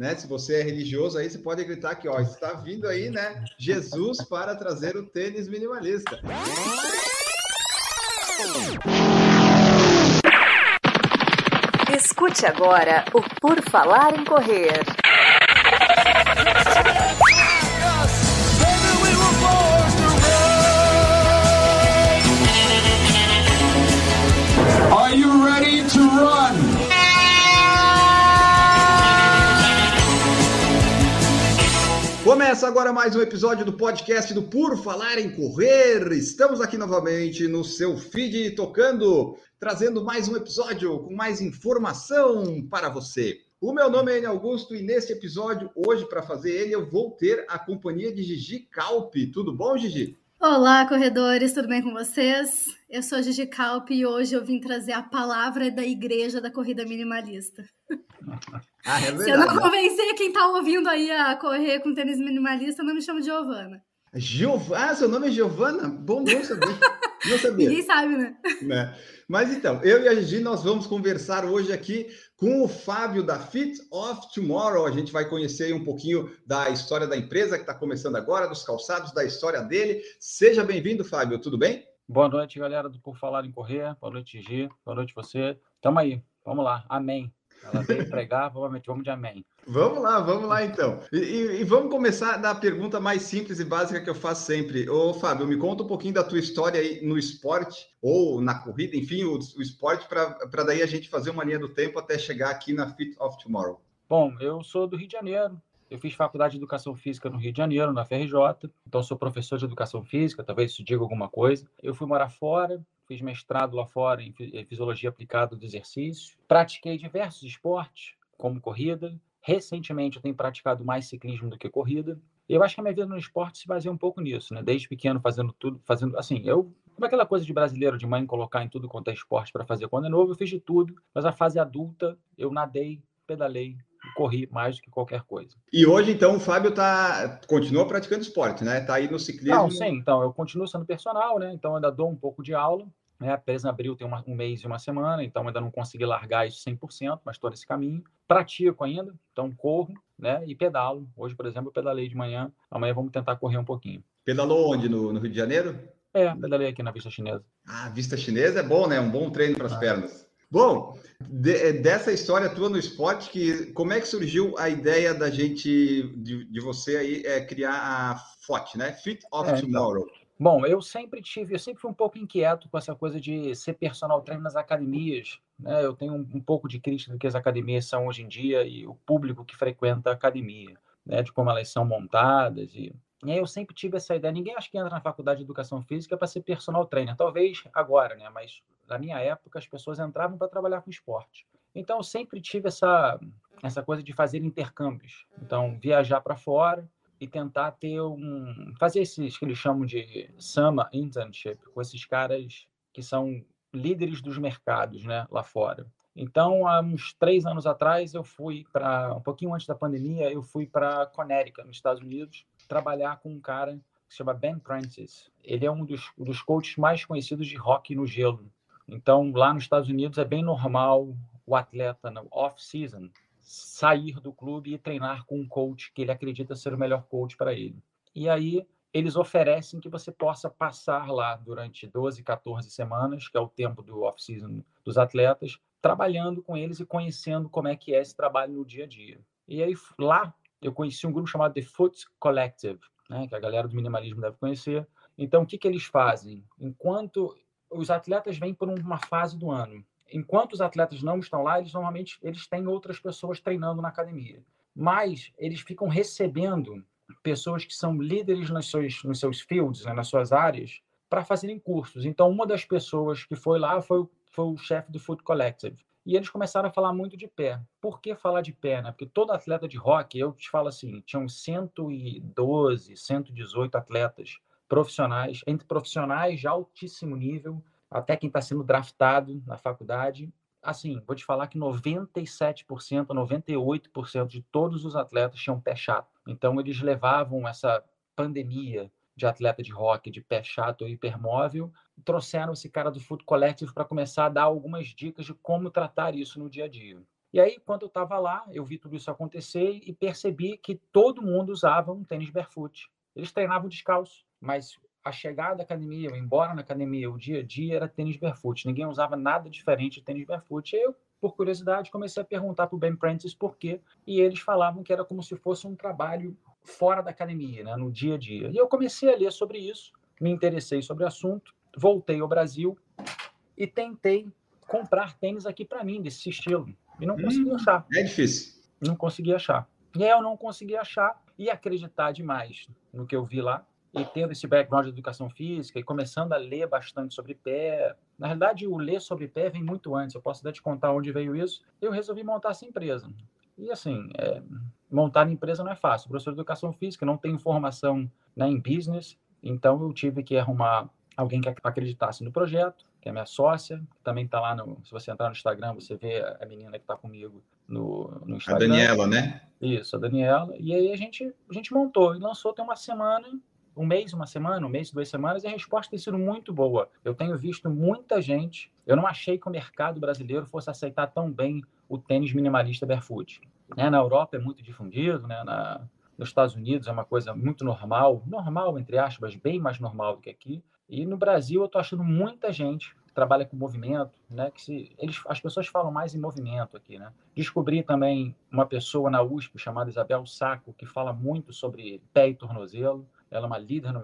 né? Se você é religioso aí, você pode gritar aqui, ó, está vindo aí, né? Jesus para trazer o tênis minimalista. Escute agora o Por Falar em Correr. Começa agora mais um episódio do podcast do Por Falar em Correr. Estamos aqui novamente no seu feed tocando, trazendo mais um episódio com mais informação para você. O meu nome é Enio Augusto e neste episódio, hoje, para fazer ele, eu vou ter a companhia de Gigi Calpe. Tudo bom, Gigi? Olá, corredores, tudo bem com vocês? Eu sou Gigi Calpe e hoje eu vim trazer a palavra da igreja da corrida minimalista. Ah, é Se eu não convencer quem tá ouvindo aí a correr com tênis minimalista, não me chamo Giovana. Giovana, ah, seu nome é Giovana? Bom, não sabia. Não sabia. Ninguém sabe, né? né? Mas então, eu e a Gigi, nós vamos conversar hoje aqui com o Fábio da Fit of Tomorrow. A gente vai conhecer um pouquinho da história da empresa que está começando agora, dos calçados, da história dele. Seja bem-vindo, Fábio, tudo bem? Boa noite, galera do Por Falar em Correr. Boa noite, Gigi. Boa noite você. Tamo aí. Vamos lá. Amém. Ela veio pregar, vamos, vamos de amém. Vamos lá, vamos lá então. E, e, e, vamos começar da pergunta mais simples e básica que eu faço sempre. Ô, Fábio, me conta um pouquinho da tua história aí no esporte, ou na corrida, enfim, o, o esporte, para daí a gente fazer uma linha do tempo até chegar aqui na Fit of Tomorrow. Bom, eu sou do Rio de Janeiro. Eu fiz faculdade de Educação Física no Rio de Janeiro, na FRJ. Então, sou professor de Educação Física, talvez isso diga alguma coisa. Eu fui morar fora, fiz mestrado lá fora em Fisiologia Aplicada do Exercício. Pratiquei diversos esportes, como corrida. Recentemente, eu tenho praticado mais ciclismo do que corrida. Eu acho que a minha vida no esporte se baseia um pouco nisso, né? Desde pequeno, fazendo tudo, fazendo assim, eu como aquela coisa de brasileiro, de mãe colocar em tudo quanto é esporte para fazer quando é novo, eu fiz de tudo, mas a fase adulta, eu nadei, pedalei, corri mais do que qualquer coisa. E hoje, então, o Fábio tá, continua praticando esporte, né? Tá aí no ciclismo. Não, sim, então, eu continuo sendo personal, né? Então, ainda dou um pouco de aula. Né? A Presa Abril tem uma, um mês e uma semana, então ainda não consegui largar isso 100%, mas estou nesse caminho. Pratico ainda, então corro né? e pedalo. Hoje, por exemplo, eu pedalei de manhã, amanhã vamos tentar correr um pouquinho. Pedalou onde? No, no Rio de Janeiro? É, pedalei aqui na Vista Chinesa. Ah, Vista Chinesa é bom, né? Um bom treino para as ah. pernas. Bom, de, é, dessa história tua no esporte, que, como é que surgiu a ideia da gente, de, de você aí, é, criar a FOT, né? Fit of é, então. Tomorrow. Então. Bom, eu sempre tive, eu sempre fui um pouco inquieto com essa coisa de ser personal trainer nas academias. Né? Eu tenho um, um pouco de crítica do que as academias são hoje em dia e o público que frequenta a academia, né? de como elas são montadas. E, e aí eu sempre tive essa ideia. Ninguém acha que entra na faculdade de educação física para ser personal trainer. Talvez agora, né? mas na minha época as pessoas entravam para trabalhar com esporte. Então eu sempre tive essa, essa coisa de fazer intercâmbios. Então, viajar para fora e tentar ter um. fazer esses que eles chamam de Summer Internship, com esses caras que são líderes dos mercados né, lá fora. Então, há uns três anos atrás, eu fui para, um pouquinho antes da pandemia, eu fui para Connecticut, nos Estados Unidos, trabalhar com um cara que se chama Ben Prentice. Ele é um dos, dos coaches mais conhecidos de hockey no gelo. Então, lá nos Estados Unidos é bem normal o atleta no off-season sair do clube e treinar com um coach que ele acredita ser o melhor coach para ele. E aí eles oferecem que você possa passar lá durante 12, 14 semanas, que é o tempo do off-season dos atletas, trabalhando com eles e conhecendo como é que é esse trabalho no dia a dia. E aí lá eu conheci um grupo chamado The Foot Collective, né, que a galera do minimalismo deve conhecer. Então, o que, que eles fazem? Enquanto os atletas vêm por uma fase do ano, enquanto os atletas não estão lá, eles normalmente eles têm outras pessoas treinando na academia. Mas eles ficam recebendo pessoas que são líderes nos seus, nos seus fields, né, nas suas áreas, para fazerem cursos. Então, uma das pessoas que foi lá foi, foi o chefe do Food Collective. E eles começaram a falar muito de pé. Por que falar de pé? Né? Porque todo atleta de rock, eu te falo assim, tinham 112, 118 atletas profissionais, entre profissionais de altíssimo nível até quem está sendo draftado na faculdade. Assim, vou te falar que 97%, 98% de todos os atletas tinham pé chato. Então, eles levavam essa pandemia de atleta de rock, de pé chato ou hipermóvel, trouxeram esse cara do Food Collective para começar a dar algumas dicas de como tratar isso no dia a dia. E aí, quando eu estava lá, eu vi tudo isso acontecer e percebi que todo mundo usava um tênis barefoot. Eles treinavam descalço, mas a chegada da academia, o embora na academia, o dia a dia era tênis barefoot. Ninguém usava nada diferente de tênis barefoot. Eu, por curiosidade, comecei a perguntar para o Ben Prentice por quê. E eles falavam que era como se fosse um trabalho fora da academia, né, no dia a dia. E eu comecei a ler sobre isso, me interessei sobre o assunto, voltei ao Brasil e tentei comprar tênis aqui para mim, desse estilo. E não consegui hum, achar. É difícil. Não consegui achar. E aí eu não consegui achar e acreditar demais no que eu vi lá e tendo esse background de educação física e começando a ler bastante sobre pé. Na realidade, o ler sobre pé vem muito antes. Eu posso até te contar onde veio isso. Eu resolvi montar essa empresa. E assim, é, montar empresa não é fácil. Professor de educação física não tem formação né, em business, então eu tive que arrumar alguém que acreditasse no projeto, que é minha sócia, também está lá no. Se você entrar no Instagram, você vê a menina que está comigo no, no Instagram. A Daniela, né? Isso, a Daniela. E aí a gente, a gente montou e lançou tem uma semana um mês, uma semana, um mês, duas semanas, e a resposta tem sido muito boa. Eu tenho visto muita gente. Eu não achei que o mercado brasileiro fosse aceitar tão bem o tênis minimalista barefoot. Né? Na Europa é muito difundido, né? Na, nos Estados Unidos é uma coisa muito normal, normal, entre aspas, bem mais normal do que aqui. E no Brasil eu estou achando muita gente que trabalha com movimento, né? Que se, eles, as pessoas falam mais em movimento aqui, né? Descobri também uma pessoa na USP chamada Isabel Saco que fala muito sobre pé e tornozelo. Ela é uma líder no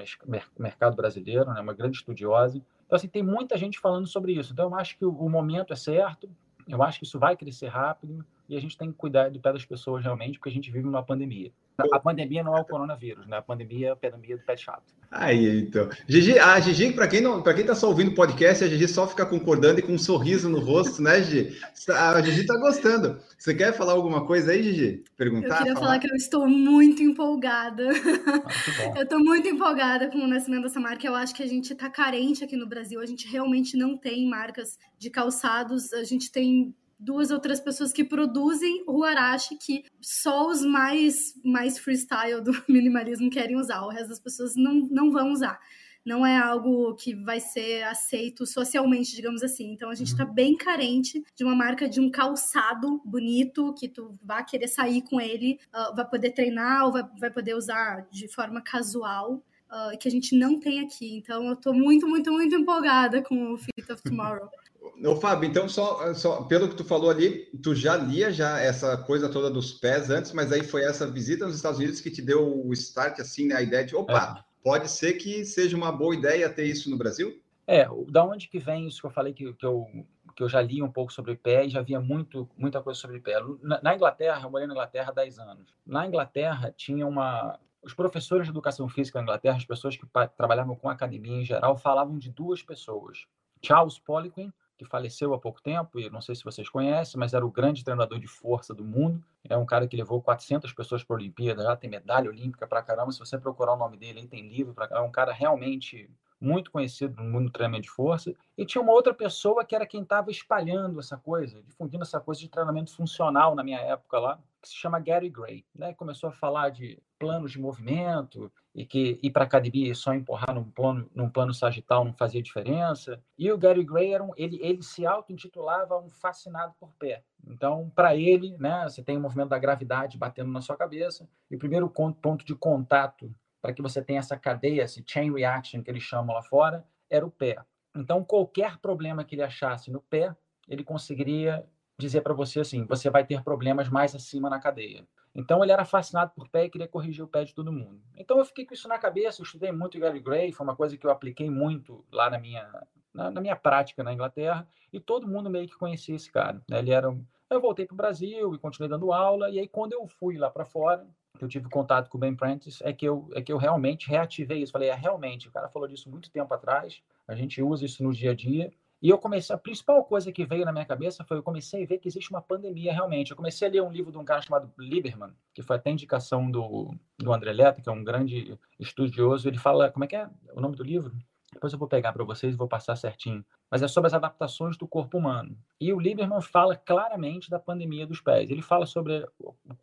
mercado brasileiro, né? Uma grande estudiosa. Então assim tem muita gente falando sobre isso. Então eu acho que o, momento é certo. Eu acho que isso vai crescer rápido e a gente tem que cuidar do pé das pessoas realmente, porque a gente vive numa pandemia. A pandemia não é o coronavírus, né? A pandemia é a pandemia do pet chato. Aí, então. Gigi, a Gigi, para quem não, para quem tá só ouvindo o podcast, a Gigi só fica concordando e com um sorriso no rosto, né, Gigi? A Gigi tá gostando. Você quer falar alguma coisa aí, Gigi? Perguntar? Eu queria falar, falar que eu estou muito empolgada. Ah, eu estou muito empolgada com o nascimento dessa marca. Eu acho que a gente está carente aqui no Brasil. A gente realmente não tem marcas de calçados. A gente tem duas ou três pessoas que produzem o Arashi que só os mais, mais freestyle do minimalismo querem usar, o resto das pessoas não, não vão usar. Não é algo que vai ser aceito socialmente, digamos assim. Então a gente está uhum. bem carente de uma marca de um calçado bonito que tu vai querer sair com ele, uh, vai poder treinar ou vai, vai poder usar de forma casual. Uh, que a gente não tem aqui. Então, eu estou muito, muito, muito empolgada com o Fit of Tomorrow. Ô, Fábio, então, só, só pelo que tu falou ali, tu já lia já essa coisa toda dos pés antes, mas aí foi essa visita nos Estados Unidos que te deu o start, assim, né? A ideia de, opa, é. pode ser que seja uma boa ideia ter isso no Brasil? É, da onde que vem isso que eu falei que, que, eu, que eu já li um pouco sobre pé e já via muito, muita coisa sobre pé. Na, na Inglaterra, eu morei na Inglaterra há 10 anos. Na Inglaterra, tinha uma, os professores de educação física na Inglaterra, as pessoas que trabalhavam com academia em geral, falavam de duas pessoas. Charles Poliquin, que faleceu há pouco tempo, e não sei se vocês conhecem, mas era o grande treinador de força do mundo. É um cara que levou 400 pessoas para a Olimpíada, já tem medalha olímpica para caramba. Se você procurar o nome dele, ele tem livro para caramba. É um cara realmente muito conhecido no mundo do treinamento de força. E tinha uma outra pessoa que era quem estava espalhando essa coisa, difundindo essa coisa de treinamento funcional na minha época lá, que se chama Gary Gray. Né? Começou a falar de planos de movimento e que ir para academia e só empurrar num plano, num plano sagital não fazia diferença. E o Gary Gray era um, ele, ele se auto-intitulava um fascinado por pé. Então, para ele, né, você tem o movimento da gravidade batendo na sua cabeça e o primeiro ponto de contato para que você tenha essa cadeia, esse chain reaction que eles chamam lá fora, era o pé. Então, qualquer problema que ele achasse no pé, ele conseguiria dizer para você assim: você vai ter problemas mais acima na cadeia. Então ele era fascinado por pé e queria corrigir o pé de todo mundo. Então eu fiquei com isso na cabeça, eu estudei muito Gary Gray, foi uma coisa que eu apliquei muito lá na minha, na, na minha prática na Inglaterra, e todo mundo meio que conhecia esse cara. Né? Ele era Eu voltei para o Brasil e continuei dando aula, e aí quando eu fui lá para fora, eu tive contato com o Ben Prentice, é que eu, é que eu realmente reativei isso. Falei, é realmente, o cara falou disso muito tempo atrás, a gente usa isso no dia a dia, e eu comecei, a principal coisa que veio na minha cabeça foi eu comecei a ver que existe uma pandemia realmente. Eu comecei a ler um livro de um cara chamado Lieberman, que foi até indicação do, do André Letta, que é um grande estudioso. Ele fala, como é que é o nome do livro? Depois eu vou pegar para vocês e vou passar certinho. Mas é sobre as adaptações do corpo humano. E o Lieberman fala claramente da pandemia dos pés. Ele fala sobre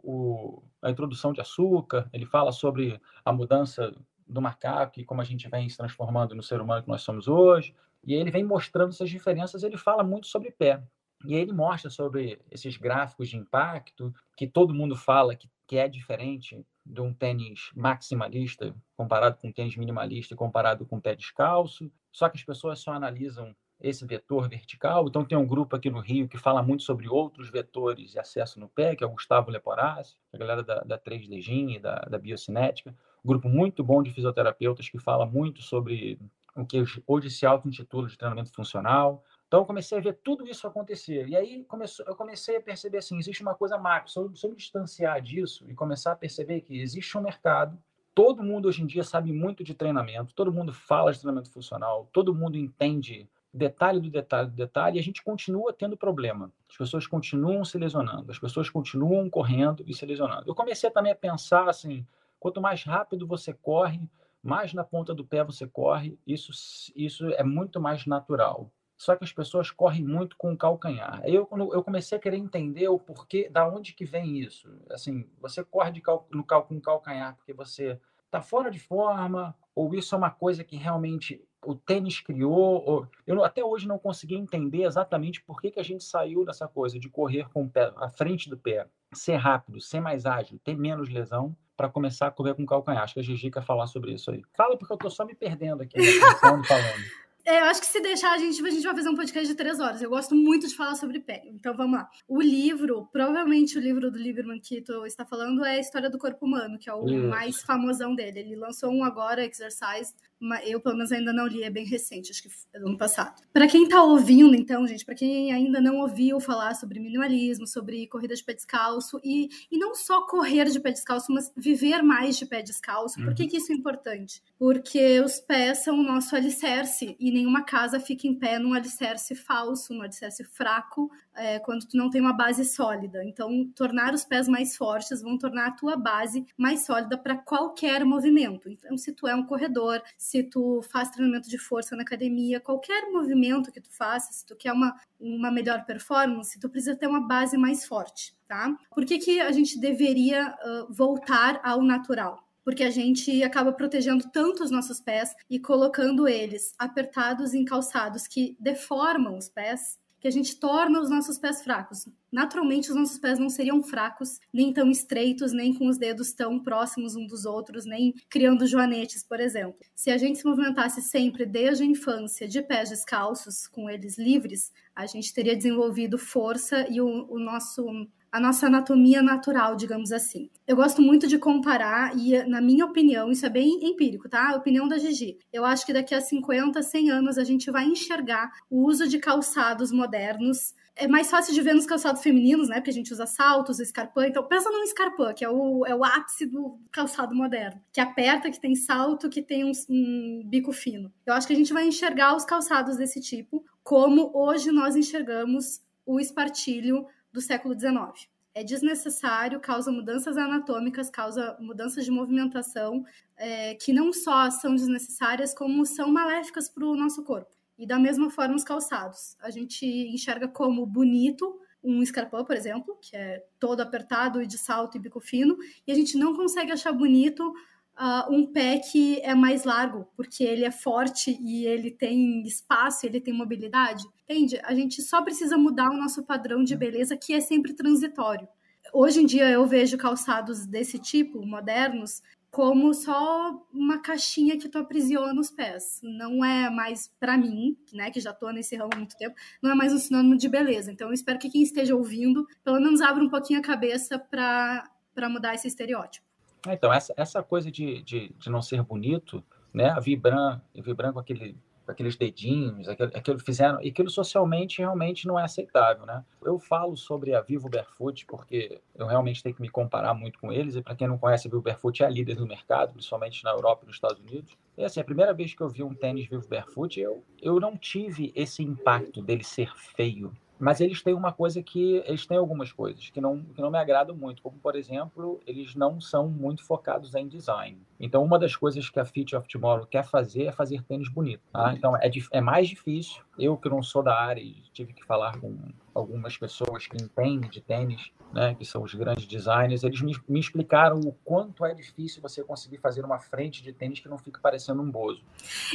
o, a introdução de açúcar, ele fala sobre a mudança do macaco e como a gente vem se transformando no ser humano que nós somos hoje. E ele vem mostrando essas diferenças, ele fala muito sobre pé. E ele mostra sobre esses gráficos de impacto, que todo mundo fala que, que é diferente de um tênis maximalista comparado com um tênis minimalista comparado com um pé descalço. Só que as pessoas só analisam esse vetor vertical. Então, tem um grupo aqui no Rio que fala muito sobre outros vetores de acesso no pé, que é o Gustavo Leporazzi, a galera da, da 3D Gym, da, da biocinética. Grupo muito bom de fisioterapeutas que fala muito sobre que hoje se auto-intitula de treinamento funcional. Então, eu comecei a ver tudo isso acontecer. E aí, começou, eu comecei a perceber assim, existe uma coisa macro. Se eu, se eu me distanciar disso e começar a perceber que existe um mercado, todo mundo hoje em dia sabe muito de treinamento, todo mundo fala de treinamento funcional, todo mundo entende detalhe do detalhe do detalhe, e a gente continua tendo problema. As pessoas continuam se lesionando, as pessoas continuam correndo e se lesionando. Eu comecei também a pensar assim, quanto mais rápido você corre, mais na ponta do pé você corre, isso, isso é muito mais natural. Só que as pessoas correm muito com o calcanhar. Eu, eu comecei a querer entender o porquê, da onde que vem isso. Assim, você corre de cal, no cal, com o calcanhar porque você está fora de forma, ou isso é uma coisa que realmente o tênis criou. Ou... Eu até hoje não consegui entender exatamente por que, que a gente saiu dessa coisa de correr com o pé à frente do pé, ser rápido, ser mais ágil, ter menos lesão, para começar a correr com calcanhar. Acho que a Gigi quer falar sobre isso aí. Fala porque eu estou só me perdendo aqui, né, falando. É, eu acho que se deixar, a gente, a gente vai fazer um podcast de três horas. Eu gosto muito de falar sobre pé. Então vamos lá. O livro, provavelmente o livro do Lieberman que tu está falando é a História do Corpo Humano, que é o isso. mais famosão dele. Ele lançou um agora, Exercise, eu pelo menos ainda não li, é bem recente, acho que é do ano passado. Para quem tá ouvindo, então, gente, para quem ainda não ouviu falar sobre minimalismo, sobre corrida de pé descalço, e, e não só correr de pé descalço, mas viver mais de pé descalço, uhum. por que, uhum. que isso é importante? Porque os pés são o nosso alicerce, e nenhuma casa fica em pé num alicerce falso, num alicerce fraco, é, quando tu não tem uma base sólida. Então, tornar os pés mais fortes vão tornar a tua base mais sólida para qualquer movimento. Então, se tu é um corredor, se tu faz treinamento de força na academia, qualquer movimento que tu faça, se tu quer uma, uma melhor performance, tu precisa ter uma base mais forte, tá? Por que, que a gente deveria uh, voltar ao natural? porque a gente acaba protegendo tanto os nossos pés e colocando eles apertados em calçados que deformam os pés, que a gente torna os nossos pés fracos. Naturalmente, os nossos pés não seriam fracos, nem tão estreitos, nem com os dedos tão próximos um dos outros, nem criando joanetes, por exemplo. Se a gente se movimentasse sempre desde a infância de pés descalços, com eles livres, a gente teria desenvolvido força e o, o nosso a nossa anatomia natural, digamos assim. Eu gosto muito de comparar, e na minha opinião, isso é bem empírico, tá? A opinião da Gigi. Eu acho que daqui a 50, 100 anos a gente vai enxergar o uso de calçados modernos é mais fácil de ver nos calçados femininos, né? Porque a gente usa saltos, escarpã. Então, pensa num escarpã, que é o, é o ápice do calçado moderno. Que aperta, que tem salto, que tem um, um bico fino. Eu acho que a gente vai enxergar os calçados desse tipo como hoje nós enxergamos o espartilho do século XIX. É desnecessário, causa mudanças anatômicas, causa mudanças de movimentação é, que não só são desnecessárias, como são maléficas para o nosso corpo. E da mesma forma os calçados. A gente enxerga como bonito um escarpão, por exemplo, que é todo apertado e de salto e bico fino, e a gente não consegue achar bonito uh, um pé que é mais largo, porque ele é forte e ele tem espaço, ele tem mobilidade. Entende? A gente só precisa mudar o nosso padrão de beleza, que é sempre transitório. Hoje em dia eu vejo calçados desse tipo, modernos, como só uma caixinha que tu aprisiona os pés. Não é mais para mim, né, que já tô nesse ramo há muito tempo, não é mais um sinônimo de beleza. Então eu espero que quem esteja ouvindo, pelo menos abra um pouquinho a cabeça para mudar esse estereótipo. Então, essa, essa coisa de, de, de não ser bonito, né? Vibrando, vibrando com aquele aqueles dedinhos, aquilo, aquilo fizeram, e aquilo socialmente realmente não é aceitável, né? Eu falo sobre a Vivo Barefoot porque eu realmente tenho que me comparar muito com eles, e para quem não conhece, a Vivo Barefoot é a líder do mercado, principalmente na Europa e nos Estados Unidos. E assim, a primeira vez que eu vi um tênis Vivo Barefoot, eu, eu não tive esse impacto dele ser feio, mas eles têm uma coisa que eles têm algumas coisas que não que não me agradam muito, como por exemplo, eles não são muito focados em design. Então, uma das coisas que a Fit of Tomorrow quer fazer é fazer tênis bonito. Tá? Então, é, é mais difícil. Eu que não sou da área e tive que falar com algumas pessoas que entendem de tênis, né, que são os grandes designers, eles me, me, explicaram o quanto é difícil você conseguir fazer uma frente de tênis que não fique parecendo um bozo.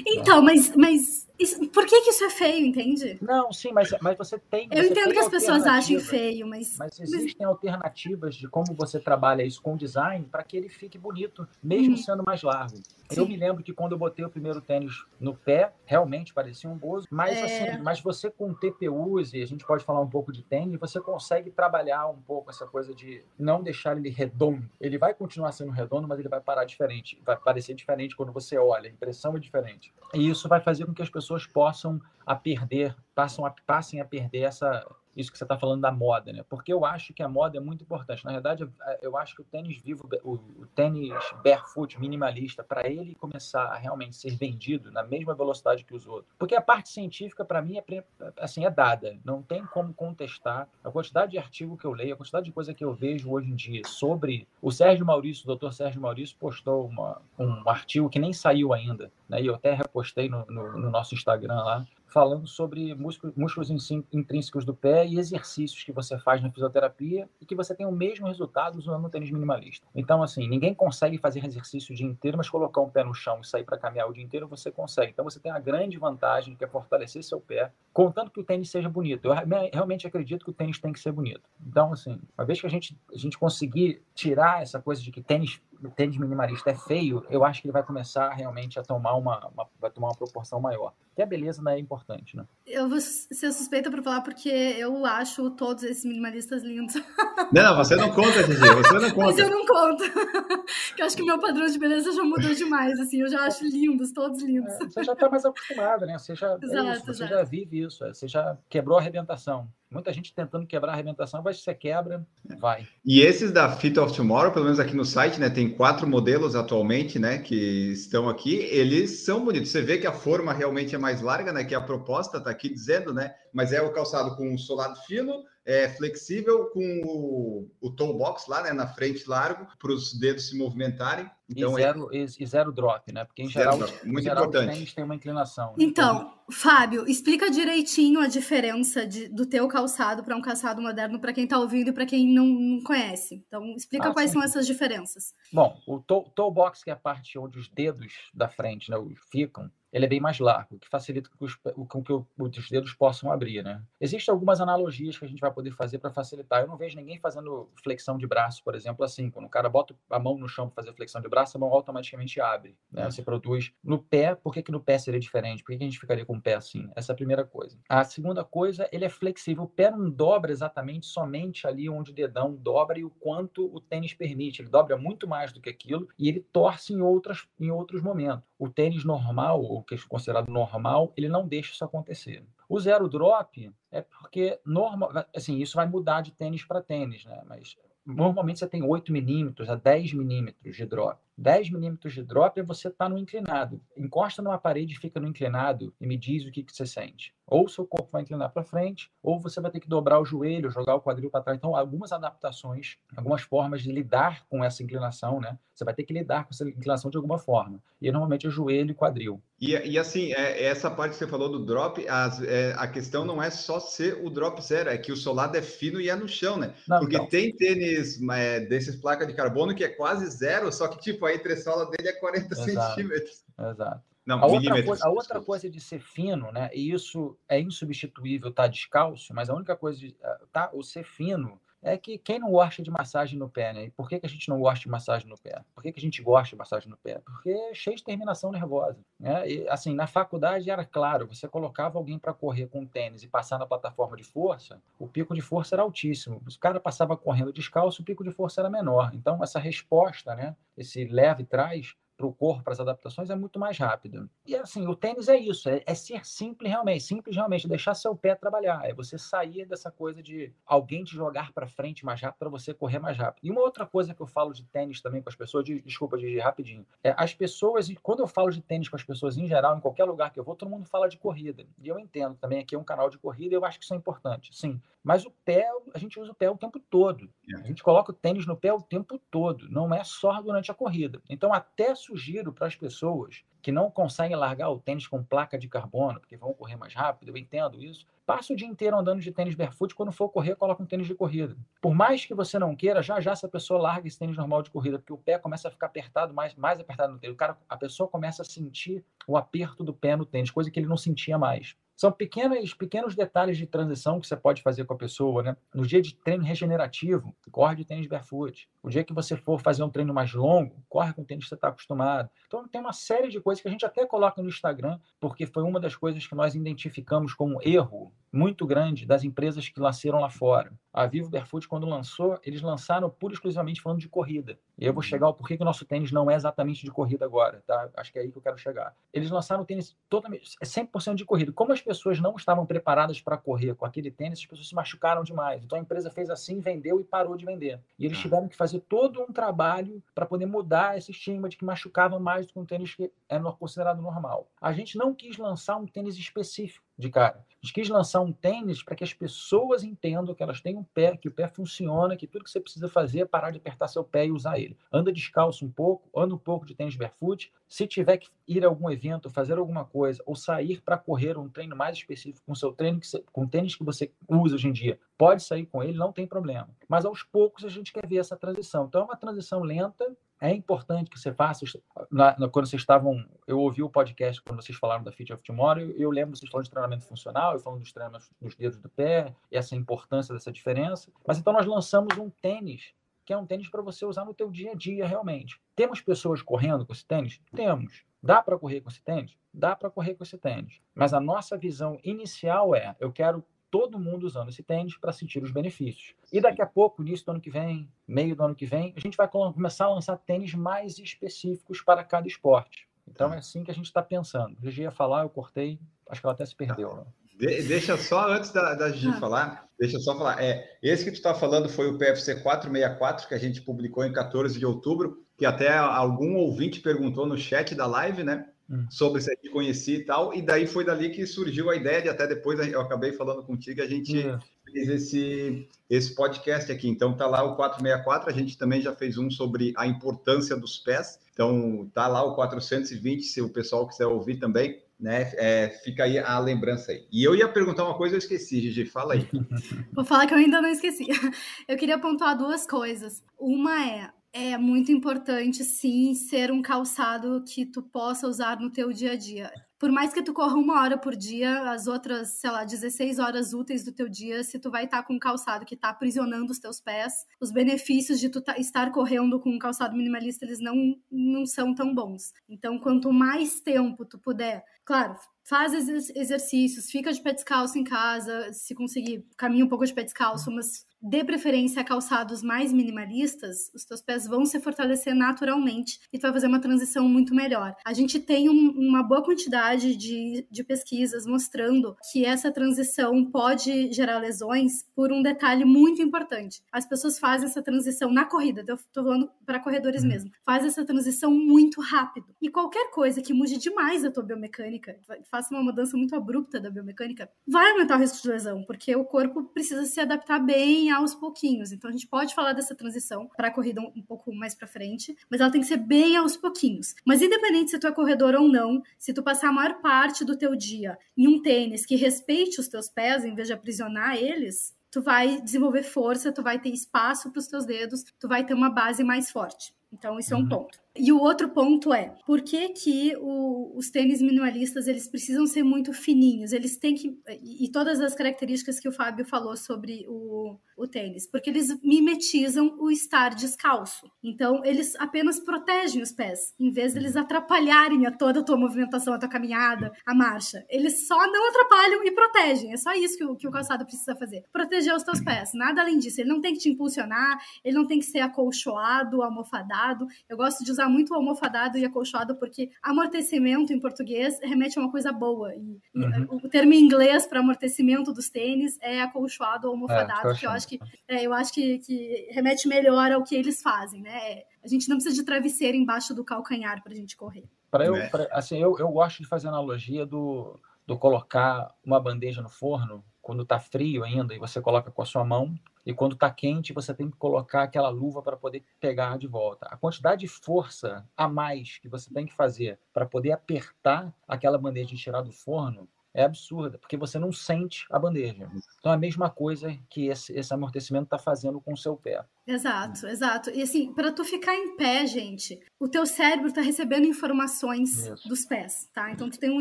Então, né? mas, mas isso, por que, que isso é feio, entende? Não, sim, mas, mas você tem. Eu você entendo tem que as pessoas achem feio, mas. Mas existem mas... alternativas de como você trabalha isso com design para que ele fique bonito, mesmo hum. sendo mais largo. Sim. Eu me lembro que quando eu botei o primeiro tênis no pé, realmente parecia um bozo, mas é... assim, mas você com TPUs, e a gente pode falar um pouco de tênis, você consegue trabalhar um pouco essa coisa de não deixar ele redondo. Ele vai continuar sendo redondo, mas ele vai parar diferente, vai parecer diferente quando você olha, a impressão é diferente. E isso vai fazer com que as pessoas possam a perder, passam a, passem a perder essa isso que você está falando da moda, né? Porque eu acho que a moda é muito importante. Na verdade, eu acho que o tênis vivo, o, o tênis barefoot minimalista, para ele começar a realmente ser vendido na mesma velocidade que os outros, porque a parte científica para mim é assim é dada, não tem como contestar a quantidade de artigo que eu leio, a quantidade de coisa que eu vejo hoje em dia sobre o Sérgio Maurício, o doutor Sérgio Maurício postou uma, um artigo que nem saiu ainda, né? E eu até repostei no, no, no nosso Instagram lá falando sobre músculos, intrínsecos do pé e exercícios que você faz na fisioterapia e que você tem o mesmo resultado usando o tênis minimalista. Então, assim, ninguém consegue fazer exercício o dia inteiro, mas colocar um pé no chão e sair para caminhar o dia inteiro, você consegue. Então, você tem a grande vantagem que é fortalecer seu pé, contando que o tênis seja bonito. Eu realmente acredito que o tênis tem que ser bonito. Então, assim, uma vez que a gente, a gente conseguir tirar essa coisa de que tênis tênis minimalista é feio, eu acho que ele vai começar realmente a tomar uma, uma vai tomar uma proporção maior. Que a beleza não é importante, né? Eu vou ser suspeita para falar porque eu acho todos esses minimalistas lindos. Não, você não conta, Gigi, você não conta. Mas eu não conto. Porque eu acho que meu padrão de beleza já mudou demais, assim, eu já acho lindos, todos lindos. É, você já está mais acostumada, né? Você já, exato, é isso, você já vive isso, é, você já quebrou a arrebentação. Muita gente tentando quebrar a arrebentação, mas se você quebra, vai. E esses da Fit of Tomorrow, pelo menos aqui no site, né? Tem quatro modelos atualmente, né? Que estão aqui. Eles são bonitos. Você vê que a forma realmente é mais larga, né? Que a proposta tá aqui dizendo, né? Mas é o calçado com um solado fino, é flexível, com o, o toe box lá, né? Na frente largo, para os dedos se movimentarem. Então, e, zero, é... e zero drop, né? Porque em geral, muito geral importante. os tênis têm uma inclinação. Né? Então, então, Fábio, explica direitinho a diferença de, do teu calçado para um calçado moderno para quem está ouvindo e para quem não, não, conhece. Então, explica ah, quais sim. são essas diferenças. Bom, o toe, toe box, que é a parte onde os dedos da frente né, ficam, ele é bem mais largo, que facilita com, os, com que os dedos possam abrir, né? Existem algumas analogias que a gente vai poder fazer para facilitar. Eu não vejo ninguém fazendo flexão de braço, por exemplo, assim. Quando o cara bota a mão no chão para fazer flexão de braço, a mão automaticamente abre, né? É. Você produz no pé. Por que, que no pé seria diferente? Por que, que a gente ficaria com o pé assim? Essa é a primeira coisa. A segunda coisa, ele é flexível. O pé não dobra exatamente somente ali onde o dedão dobra e o quanto o tênis permite. Ele dobra muito mais do que aquilo e ele torce em, outras, em outros momentos. O tênis normal, o que é considerado normal, ele não deixa isso acontecer. O zero drop é porque normal, assim, isso vai mudar de tênis para tênis, né? Mas normalmente você tem 8 milímetros a 10 milímetros de drop. 10 milímetros de drop é você estar tá no inclinado. Encosta numa parede e fica no inclinado e me diz o que, que você sente. Ou seu corpo vai inclinar para frente, ou você vai ter que dobrar o joelho, jogar o quadril para trás. Então, algumas adaptações, algumas formas de lidar com essa inclinação, né? Você vai ter que lidar com essa inclinação de alguma forma. E normalmente é joelho e quadril. E, e assim, é, essa parte que você falou do drop, as, é, a questão não é só ser o drop zero, é que o solado é fino e é no chão, né? Não, Porque então. tem tênis é, desses placas de carbono que é quase zero, só que tipo a entressola dele é 40 Exato. centímetros. Exato. Não, a, outra coisa, a outra coisa de ser fino, né? E isso é insubstituível, tá descalço, mas a única coisa de eh, tá, o ser fino é que quem não gosta de massagem no pé, né? E por que, que a gente não gosta de massagem no pé? Por que, que a gente gosta de massagem no pé? Porque é cheio de terminação nervosa. Né? E, assim, na faculdade era claro, você colocava alguém para correr com tênis e passar na plataforma de força, o pico de força era altíssimo. O cara passava correndo descalço, o pico de força era menor. Então, essa resposta, né? esse leve trás, para o corpo, para as adaptações, é muito mais rápido. E assim, o tênis é isso, é, é, ser simples realmente, simples realmente, deixar seu pé trabalhar, é você sair dessa coisa de alguém te jogar para frente mais rápido para você correr mais rápido. E uma outra coisa que eu falo de tênis também com as pessoas, de, desculpa, de rapidinho, é as pessoas, quando eu falo de tênis com as pessoas em geral, em qualquer lugar que eu vou, todo mundo fala de corrida. E eu entendo também aqui é um canal de corrida eu acho que isso é importante, sim. Mas o pé, a gente usa o pé o tempo todo. A gente coloca o tênis no pé o tempo todo, não é só durante a corrida. Então, até sugiro para as pessoas que não conseguem largar o tênis com placa de carbono, porque vão correr mais rápido, eu entendo isso. Passa o dia inteiro andando de tênis barefoot, quando for correr, coloca um tênis de corrida. Por mais que você não queira, já já essa pessoa larga esse tênis normal de corrida, porque o pé começa a ficar apertado, mais, mais apertado no tênis. O cara, a pessoa começa a sentir o aperto do pé no tênis, coisa que ele não sentia mais. São pequenos, pequenos detalhes de transição que você pode fazer com a pessoa, né? No dia de treino regenerativo, corre de tênis barefoot. O dia que você for fazer um treino mais longo, corre com o tênis que você está acostumado. Então, tem uma série de coisas que a gente até coloca no Instagram, porque foi uma das coisas que nós identificamos como erro muito grande das empresas que nasceram lá fora. A Vivo Barefoot, quando lançou, eles lançaram pura e exclusivamente falando de corrida. E eu vou chegar ao porquê que o nosso tênis não é exatamente de corrida agora, tá? Acho que é aí que eu quero chegar. Eles lançaram o tênis totalmente, 100% de corrida. Como as pessoas não estavam preparadas para correr com aquele tênis, as pessoas se machucaram demais. Então a empresa fez assim, vendeu e parou de vender. E eles tiveram que fazer todo um trabalho para poder mudar esse estigma de que machucava mais do que um tênis que é considerado normal. A gente não quis lançar um tênis específico de cara. A gente quis lançar um tênis para que as pessoas entendam que elas têm um pé, que o pé funciona, que tudo que você precisa fazer é parar de apertar seu pé e usar ele. Anda descalço um pouco, anda um pouco de tênis barefoot. Se tiver que ir a algum evento, fazer alguma coisa, ou sair para correr um treino mais específico com seu treino, você, com o tênis que você usa hoje em dia, pode sair com ele, não tem problema. Mas aos poucos a gente quer ver essa transição. Então é uma transição lenta, é importante que você faça. Na, na, quando vocês estavam, eu ouvi o podcast quando vocês falaram da Fit of Tomorrow, eu, lembro vocês falando de treinamento funcional, eu falando dos treinamentos dos dedos do pé, essa importância dessa diferença. Mas então nós lançamos um tênis que é um tênis para você usar no teu dia a dia realmente. Temos pessoas correndo com esse tênis? Temos. Dá para correr com esse tênis? Dá para correr com esse tênis. Mas a nossa visão inicial é: eu quero todo mundo usando esse tênis para sentir os benefícios. E daqui a pouco, início do ano que vem, meio do ano que vem, a gente vai começar a lançar tênis mais específicos para cada esporte. Então tá. é assim que a gente está pensando. O Gigi ia falar, eu cortei, acho que ela até se perdeu. Né? De, deixa só, antes da, da Gigi ah. falar, deixa só falar. É, esse que tu está falando foi o PFC 464, que a gente publicou em 14 de outubro, que até algum ouvinte perguntou no chat da live, né? Hum. sobre isso aqui, conheci e tal, e daí foi dali que surgiu a ideia de até depois eu acabei falando contigo, a gente hum. fez esse, esse podcast aqui. Então tá lá o 464, a gente também já fez um sobre a importância dos pés. Então tá lá o 420, se o pessoal quiser ouvir também, né? É, fica aí a lembrança aí. E eu ia perguntar uma coisa, eu esqueci, Gigi, fala aí. Vou falar que eu ainda não esqueci. Eu queria pontuar duas coisas. Uma é é muito importante, sim, ser um calçado que tu possa usar no teu dia a dia. Por mais que tu corra uma hora por dia, as outras, sei lá, 16 horas úteis do teu dia, se tu vai estar com um calçado que está aprisionando os teus pés, os benefícios de tu tá, estar correndo com um calçado minimalista, eles não, não são tão bons. Então, quanto mais tempo tu puder, claro, faz exercícios, fica de pé descalço em casa, se conseguir, caminha um pouco de pé descalço, mas dê preferência a calçados mais minimalistas, os teus pés vão se fortalecer naturalmente e tu vai fazer uma transição muito melhor. A gente tem um, uma boa quantidade de, de pesquisas mostrando que essa transição pode gerar lesões por um detalhe muito importante. As pessoas fazem essa transição na corrida, eu tô falando para corredores uhum. mesmo, faz essa transição muito rápido. E qualquer coisa que mude demais a tua biomecânica, faça uma mudança muito abrupta da biomecânica, vai aumentar o risco de lesão, porque o corpo precisa se adaptar bem aos pouquinhos. Então a gente pode falar dessa transição para a corrida um, um pouco mais para frente, mas ela tem que ser bem aos pouquinhos. Mas independente se tu é corredor ou não, se tu passar a maior parte do teu dia em um tênis que respeite os teus pés em vez de aprisionar eles, tu vai desenvolver força, tu vai ter espaço para os teus dedos, tu vai ter uma base mais forte. Então, isso é um uhum. ponto. E o outro ponto é, por que que o, os tênis minimalistas, eles precisam ser muito fininhos? Eles têm que... E todas as características que o Fábio falou sobre o, o tênis. Porque eles mimetizam o estar descalço. Então, eles apenas protegem os pés, em vez de eles atrapalharem a toda a tua movimentação, a tua caminhada, a marcha. Eles só não atrapalham e protegem. É só isso que o, que o calçado precisa fazer. Proteger os teus pés. Nada além disso. Ele não tem que te impulsionar, ele não tem que ser acolchoado, almofadado. Eu gosto de usar muito almofadado e acolchoado, porque amortecimento em português remete a uma coisa boa. E, uhum. o termo em inglês para amortecimento dos tênis é acolchoado ou almofadado, é, que eu acho que, é, eu acho que, que remete melhor ao que eles fazem, né? A gente não precisa de travesseiro embaixo do calcanhar para a gente correr. Para eu, é. pra, assim, eu, eu gosto de fazer analogia do, do colocar uma bandeja no forno quando está frio ainda e você coloca com a sua mão, e quando está quente você tem que colocar aquela luva para poder pegar de volta. A quantidade de força a mais que você tem que fazer para poder apertar aquela bandeja e tirar do forno é absurda, porque você não sente a bandeja. Então é a mesma coisa que esse, esse amortecimento está fazendo com o seu pé. Exato, exato. E assim, para tu ficar em pé, gente, o teu cérebro está recebendo informações Isso. dos pés, tá? Então tu tem um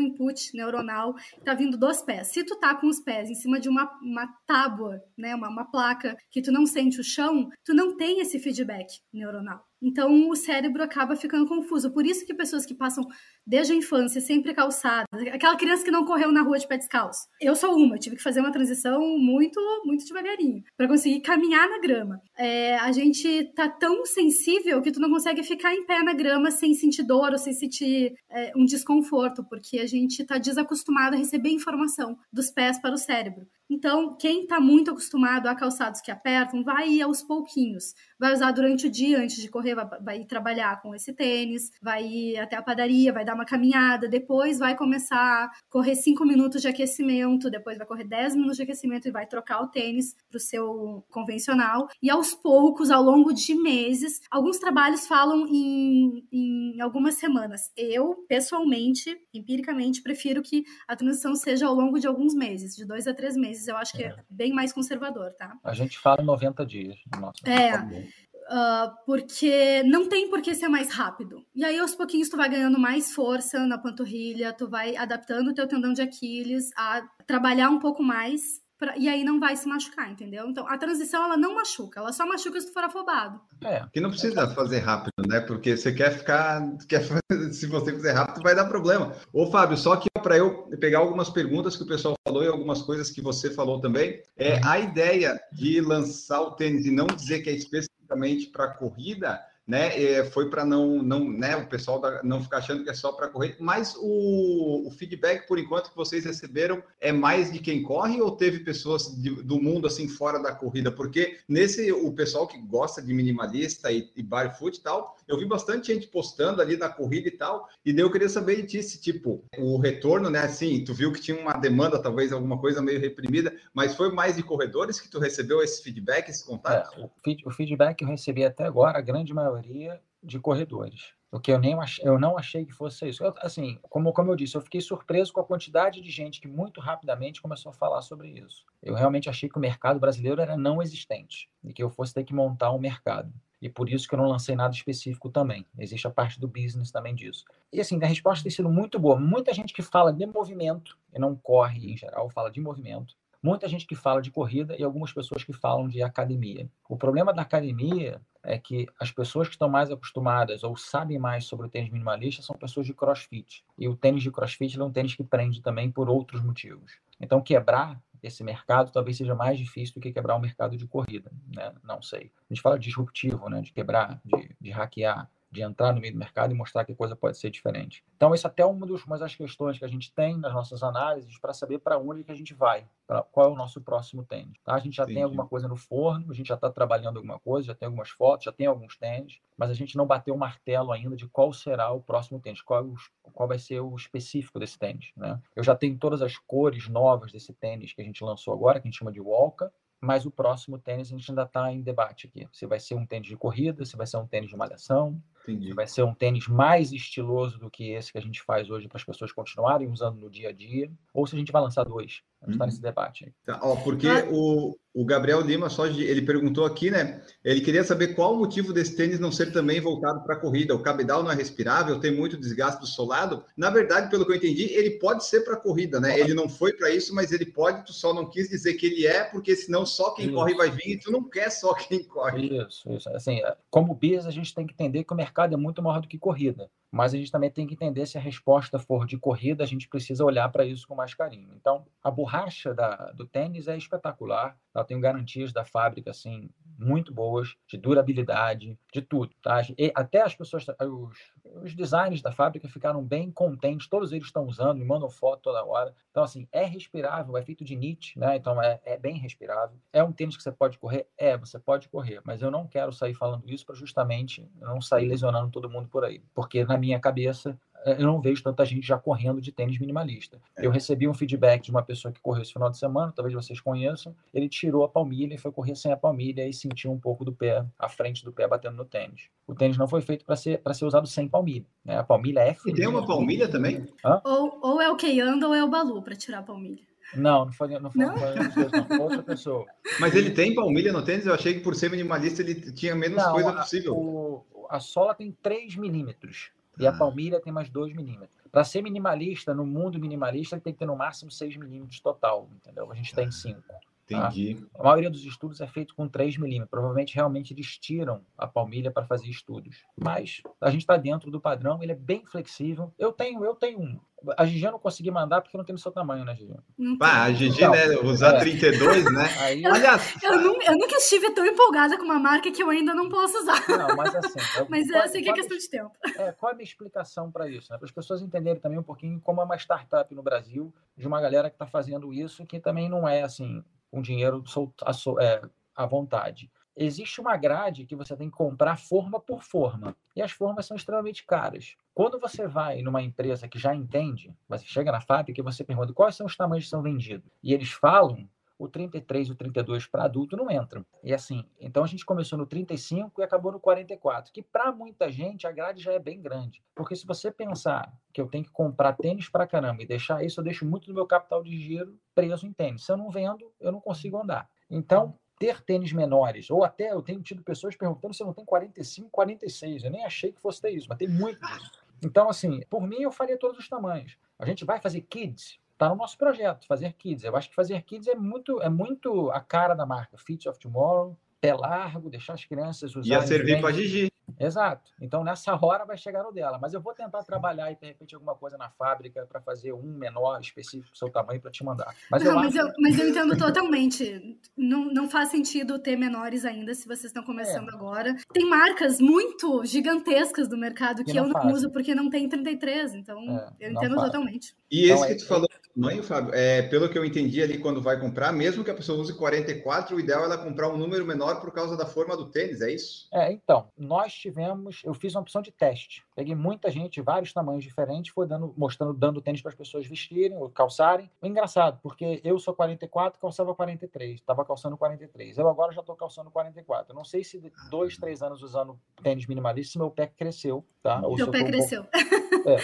input neuronal que tá vindo dos pés. Se tu tá com os pés em cima de uma, uma tábua, né, uma, uma placa que tu não sente o chão, tu não tem esse feedback neuronal. Então o cérebro acaba ficando confuso. Por isso que pessoas que passam desde a infância sempre calçadas, aquela criança que não correu na rua de pé descalço. Eu sou uma, eu tive que fazer uma transição muito, muito devagarinho para conseguir caminhar na grama. É, a gente tá tão sensível que tu não consegue ficar em pé na grama sem sentir dor ou sem sentir é, um desconforto, porque a gente tá desacostumado a receber informação dos pés para o cérebro. Então, quem está muito acostumado a calçados que apertam, vai ir aos pouquinhos. Vai usar durante o dia antes de correr, vai, ir trabalhar com esse tênis, vai ir até a padaria, vai dar uma caminhada, depois vai começar a correr 5 minutos de aquecimento, depois vai correr 10 minutos de aquecimento e vai trocar o tênis para o seu convencional. E aos poucos, ao longo de meses, alguns trabalhos falam em, em algumas semanas. Eu, pessoalmente, empiricamente, prefiro que a transição seja ao longo de alguns meses, de dois a três meses meses, eu acho que é, é bem mais conservador, tá? A gente fala 90 dias. Nossa, é. Uh, porque não tem por que ser mais rápido. E aí, aos pouquinhos, tu vai ganhando mais força na panturrilha, tu vai adaptando o teu tendão de Aquiles a trabalhar um pouco mais Pra, e aí não vai se machucar, entendeu? Então, a transição, ela não machuca, ela só machuca se tu for afobado. É. Que não precisa fazer rápido, né? Porque você quer ficar, quer, se você fizer rápido, vai dar problema. Ô, Fábio, só que para eu pegar algumas perguntas que o pessoal falou e algumas coisas que você falou também, é a ideia de lançar o tênis e não dizer que é especificamente para corrida, né? É, foi para não, não, né? O pessoal não ficar achando que é só para correr. Mas o, o, feedback, por enquanto, que vocês receberam é mais de quem corre ou teve pessoas de, do mundo assim fora da corrida? Porque nesse o pessoal que gosta de minimalista e, e barefoot e tal, eu vi bastante gente postando ali na corrida e tal. E daí eu queria saber de ti, se tipo o retorno, né? Assim, tu viu que tinha uma demanda, talvez alguma coisa meio reprimida, mas foi mais de corredores que tu recebeu esse feedback, esse contato? É, o, feedback que eu recebi até agora, a grande maioria maioria de corredores. O que eu, nem eu não achei que fosse isso. Eu, assim, como, como eu disse, eu fiquei surpreso com a quantidade de gente que muito rapidamente começou a falar sobre isso. Eu realmente achei que o mercado brasileiro era não existente e que eu fosse ter que montar um mercado. E por isso que eu não lancei nada específico também. Existe a parte do business também disso. E assim, a resposta tem sido muito boa. Muita gente que fala de movimento, e não corre em geral, fala de movimento. Muita gente que fala de corrida e algumas pessoas que falam de academia. O problema da academia é que as pessoas que estão mais acostumadas ou sabem mais sobre o tênis minimalista são pessoas de crossfit. E o tênis de crossfit é um tênis que prende também por outros motivos. Então, quebrar esse mercado talvez seja mais difícil do que quebrar o mercado de corrida, né? Não sei. A gente fala disruptivo, né? De quebrar, de, de hackear de entrar no meio do mercado e mostrar que a coisa pode ser diferente. Então, isso até é uma das, uma das questões que a gente tem nas nossas análises para saber para onde que a gente vai, pra, qual é o nosso próximo tênis. Tá? A gente já Sim. tem alguma coisa no forno, a gente já está trabalhando alguma coisa, já tem algumas fotos, já tem alguns tênis, mas a gente não bateu o martelo ainda de qual será o próximo tênis, qual, é qual vai ser o específico desse tênis. Né? Eu já tenho todas as cores novas desse tênis que a gente lançou agora, que a gente chama de Walker, mas o próximo tênis a gente ainda está em debate aqui. Se vai ser um tênis de corrida, se vai ser um tênis de malhação, Entendi. vai ser um tênis mais estiloso do que esse que a gente faz hoje para as pessoas continuarem usando no dia a dia, ou se a gente vai lançar dois. A gente está nesse debate aí. Tá, ó, porque ah. o, o Gabriel Lima, só de, ele perguntou aqui, né? Ele queria saber qual o motivo desse tênis não ser também voltado para a corrida. O cabedal não é respirável, tem muito desgaste do solado. Na verdade, pelo que eu entendi, ele pode ser para a corrida, né? Ele não foi para isso, mas ele pode, tu só não quis dizer que ele é, porque senão só quem isso. corre vai vir e tu não quer só quem corre. Isso, isso. Assim, como BIS, a gente tem que entender que o mercado é muito maior do que corrida mas a gente também tem que entender se a resposta for de corrida, a gente precisa olhar para isso com mais carinho. Então, a borracha da, do tênis é espetacular, ela tem garantias da fábrica assim muito boas, de durabilidade, de tudo, tá? E até as pessoas, os, os designers da fábrica ficaram bem contentes, todos eles estão usando, me mandam foto toda hora. Então, assim, é respirável, é feito de NIT, né? Então, é, é bem respirável. É um tênis que você pode correr? É, você pode correr, mas eu não quero sair falando isso para justamente não sair lesionando todo mundo por aí, porque na minha cabeça eu não vejo tanta gente já correndo de tênis minimalista. É. Eu recebi um feedback de uma pessoa que correu esse final de semana, talvez vocês conheçam. Ele tirou a palmilha e foi correr sem a palmilha e sentiu um pouco do pé, a frente do pé batendo no tênis. O tênis não foi feito para ser, ser usado sem palmilha. Né? A palmilha é fina. E tem uma palmilha também? Ou, ou é o Keiando ou é o Balu para tirar a palmilha. Não, não foi, não foi, não? Foi, não, foi outra pessoa. Mas ele tem palmilha no tênis? Eu achei que por ser minimalista ele tinha menos não, coisa a, possível. O, a sola tem 3 milímetros e a ah. palmilha tem mais 2 milímetros. Para ser minimalista, no mundo minimalista, tem que ter no máximo 6 milímetros total, entendeu? A gente tem 5. Tá? Entendi. Tá? A maioria dos estudos é feito com 3 milímetros. Provavelmente, realmente, eles tiram a palmilha para fazer estudos. Mas a gente está dentro do padrão, ele é bem flexível. Eu tenho, eu tenho um. A Gigi eu não consegui mandar porque não tem no seu tamanho, né, Gigi? Ah, a Gigi, então, né? Usar é. 32, né? Aí... Eu, eu, não, eu nunca estive tão empolgada com uma marca que eu ainda não posso usar. Não, mas assim. Eu, mas qual, eu sei que é questão de tempo. É, qual é a minha explicação para isso? Né? Para as pessoas entenderem também um pouquinho como é uma startup no Brasil, de uma galera que está fazendo isso, que também não é assim com dinheiro é, à vontade. Existe uma grade que você tem que comprar forma por forma. E as formas são extremamente caras. Quando você vai numa empresa que já entende, você chega na fábrica e você pergunta quais são os tamanhos que são vendidos. E eles falam, o 33 e o 32 para adulto não entram. E assim, então a gente começou no 35 e acabou no 44, que para muita gente a grade já é bem grande. Porque se você pensar que eu tenho que comprar tênis para caramba e deixar isso, eu deixo muito do meu capital de giro preso em tênis. Se eu não vendo, eu não consigo andar. Então, ter tênis menores, ou até eu tenho tido pessoas perguntando se eu não tenho 45, 46. Eu nem achei que fosse ter isso, mas tem muito disso. Então, assim, por mim eu faria todos os tamanhos. A gente vai fazer kids, Está no nosso projeto, fazer kids. Eu acho que fazer kids é muito, é muito a cara da marca. Fits of Tomorrow, pé largo, deixar as crianças usarem. Ia servir para Gigi. Exato. Então, nessa hora vai chegar no dela. Mas eu vou tentar trabalhar e, de repente, alguma coisa na fábrica para fazer um menor específico do seu tamanho para te mandar. Mas, não, eu, mas, acho... eu, mas eu entendo totalmente. Não, não faz sentido ter menores ainda se vocês estão começando é. agora. Tem marcas muito gigantescas do mercado que, que eu não fazem. uso porque não tem 33. Então, é, eu entendo totalmente. E esse então, que tu é... falou tamanho, Fábio, é, pelo que eu entendi ali quando vai comprar, mesmo que a pessoa use 44, o ideal é ela comprar um número menor por causa da forma do tênis, é isso? É, então, nós tivemos, eu fiz uma opção de teste. Peguei muita gente vários tamanhos diferentes, foi dando, mostrando, dando tênis para as pessoas vestirem ou calçarem. Engraçado, porque eu sou 44, calçava 43, estava calçando 43. Eu agora já estou calçando 44. Eu não sei se dois, três anos usando tênis minimalista, se meu pé cresceu, tá? Ou meu pé cresceu. Um é.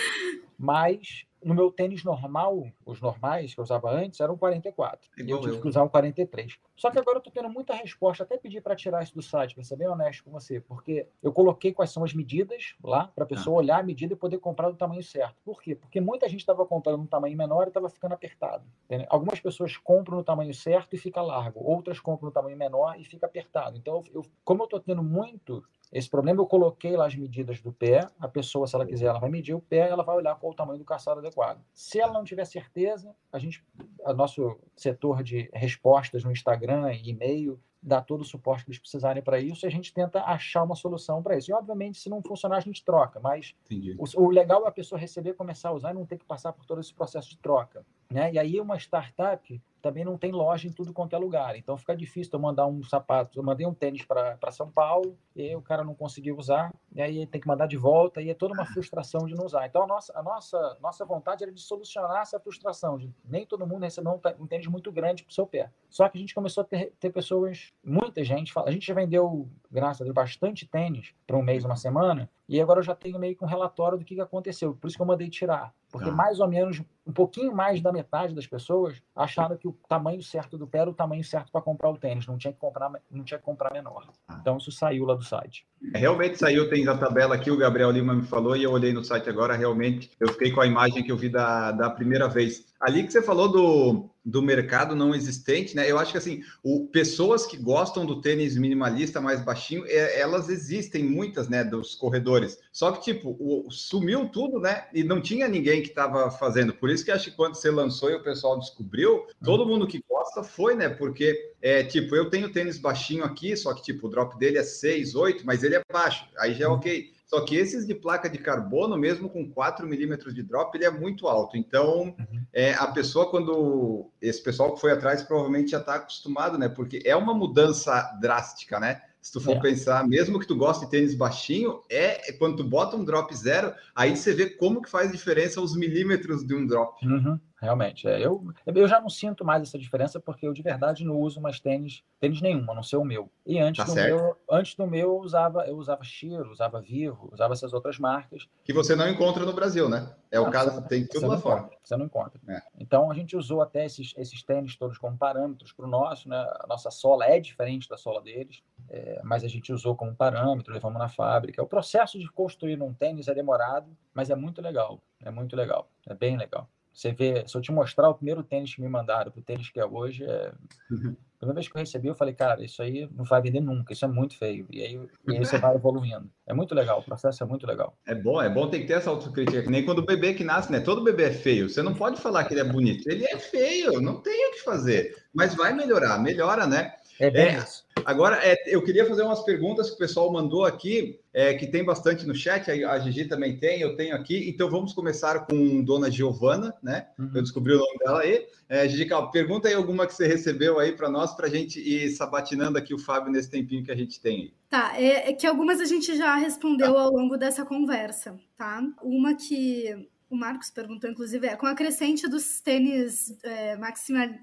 Mas no meu tênis normal, os normais que eu usava antes, eram 44. Igual e eu tive que usar um 43. Só que agora eu estou tendo muita resposta, até pedir para tirar isso do site, para ser bem honesto com você, porque eu coloquei quais são as medidas lá, para a pessoa ah. olhar a medida e poder comprar do tamanho certo. Por quê? Porque muita gente estava comprando um tamanho menor e estava ficando apertado. Entendeu? Algumas pessoas compram no tamanho certo e fica largo, outras compram no tamanho menor e fica apertado. Então, eu, como eu estou tendo muito esse problema eu coloquei lá as medidas do pé. A pessoa, se ela quiser, ela vai medir o pé, ela vai olhar qual o tamanho do calçado adequado. Se ela não tiver certeza, a gente, o nosso setor de respostas no Instagram e e-mail dá todo o suporte que eles precisarem para isso e a gente tenta achar uma solução para isso. E, obviamente, se não funcionar, a gente troca, mas o, o, legal é a pessoa receber, começar a usar e não ter que passar por todo esse processo de troca. Né? E aí, uma startup também não tem loja em tudo quanto é lugar. Então fica difícil eu mandar um sapato. Eu mandei um tênis para São Paulo e o cara não conseguiu usar, e aí tem que mandar de volta, e é toda uma frustração de não usar. Então a nossa, a nossa, nossa vontade era de solucionar essa frustração, de nem todo mundo receber um, tênis muito grande para o seu pé. Só que a gente começou a ter, ter pessoas, muita gente, a gente já vendeu, graças a Deus, bastante tênis para um mês, uma semana, e agora eu já tenho meio que um relatório do que aconteceu. Por isso que eu mandei tirar. Porque ah. mais ou menos, um pouquinho mais da metade das pessoas acharam que o tamanho certo do pé era o tamanho certo para comprar o tênis. Não tinha que comprar, não tinha que comprar menor. Ah. Então isso saiu lá do site. É, realmente saiu, tem a tabela aqui, o Gabriel Lima me falou e eu olhei no site agora, realmente eu fiquei com a imagem que eu vi da, da primeira vez. Ali que você falou do, do mercado não existente, né? Eu acho que assim, o, pessoas que gostam do tênis minimalista mais baixinho, é, elas existem muitas, né, dos corredores. Só que tipo, o, sumiu tudo, né? E não tinha ninguém que estava fazendo. Por isso que acho que quando você lançou e o pessoal descobriu, todo uhum. mundo que gosta foi, né? Porque é tipo, eu tenho tênis baixinho aqui, só que tipo, o drop dele é 6, 8, mas ele é baixo. Aí já é uhum. ok. Só que esses de placa de carbono, mesmo com 4 milímetros de drop, ele é muito alto. Então, uhum. é, a pessoa, quando. Esse pessoal que foi atrás provavelmente já está acostumado, né? Porque é uma mudança drástica, né? Se tu for é. pensar, mesmo que tu goste de tênis baixinho, é quando tu bota um drop zero, aí você vê como que faz diferença os milímetros de um drop. Uhum realmente. É, eu, eu já não sinto mais essa diferença porque eu de verdade não uso mais tênis, tênis nenhum, a não ser o meu. E antes, tá do, meu, antes do meu eu usava, eu usava Shiro, usava Vivo, usava essas outras marcas. Que você não encontra no Brasil, né? É não, o caso, você, tem tudo lá fora. Encontra, você não encontra. É. Então a gente usou até esses, esses tênis todos como parâmetros para o nosso, né? A nossa sola é diferente da sola deles, é, mas a gente usou como parâmetro, levamos na fábrica. O processo de construir um tênis é demorado, mas é muito legal. É muito legal. É bem legal. Você vê, se eu te mostrar o primeiro tênis que me mandaram, o tênis que é hoje, é... Uhum. a primeira vez que eu recebi, eu falei, cara, isso aí não vai vender nunca, isso é muito feio. E aí, e aí você vai evoluindo. É muito legal, o processo é muito legal. É bom, é bom ter que ter essa autocrítica, que nem quando o bebê que nasce, né? Todo bebê é feio. Você não pode falar que ele é bonito. Ele é feio, não tem o que fazer. Mas vai melhorar, melhora, né? É bem é, isso. Agora, é, eu queria fazer umas perguntas que o pessoal mandou aqui, é, que tem bastante no chat, a Gigi também tem, eu tenho aqui. Então, vamos começar com Dona Giovana, né? Uhum. Eu descobri o nome dela aí. É, Gigi, pergunta aí alguma que você recebeu aí para nós, para a gente ir sabatinando aqui o Fábio nesse tempinho que a gente tem aí. Tá, é, é que algumas a gente já respondeu ao longo dessa conversa, tá? Uma que o Marcos perguntou, inclusive, é com a crescente dos tênis é,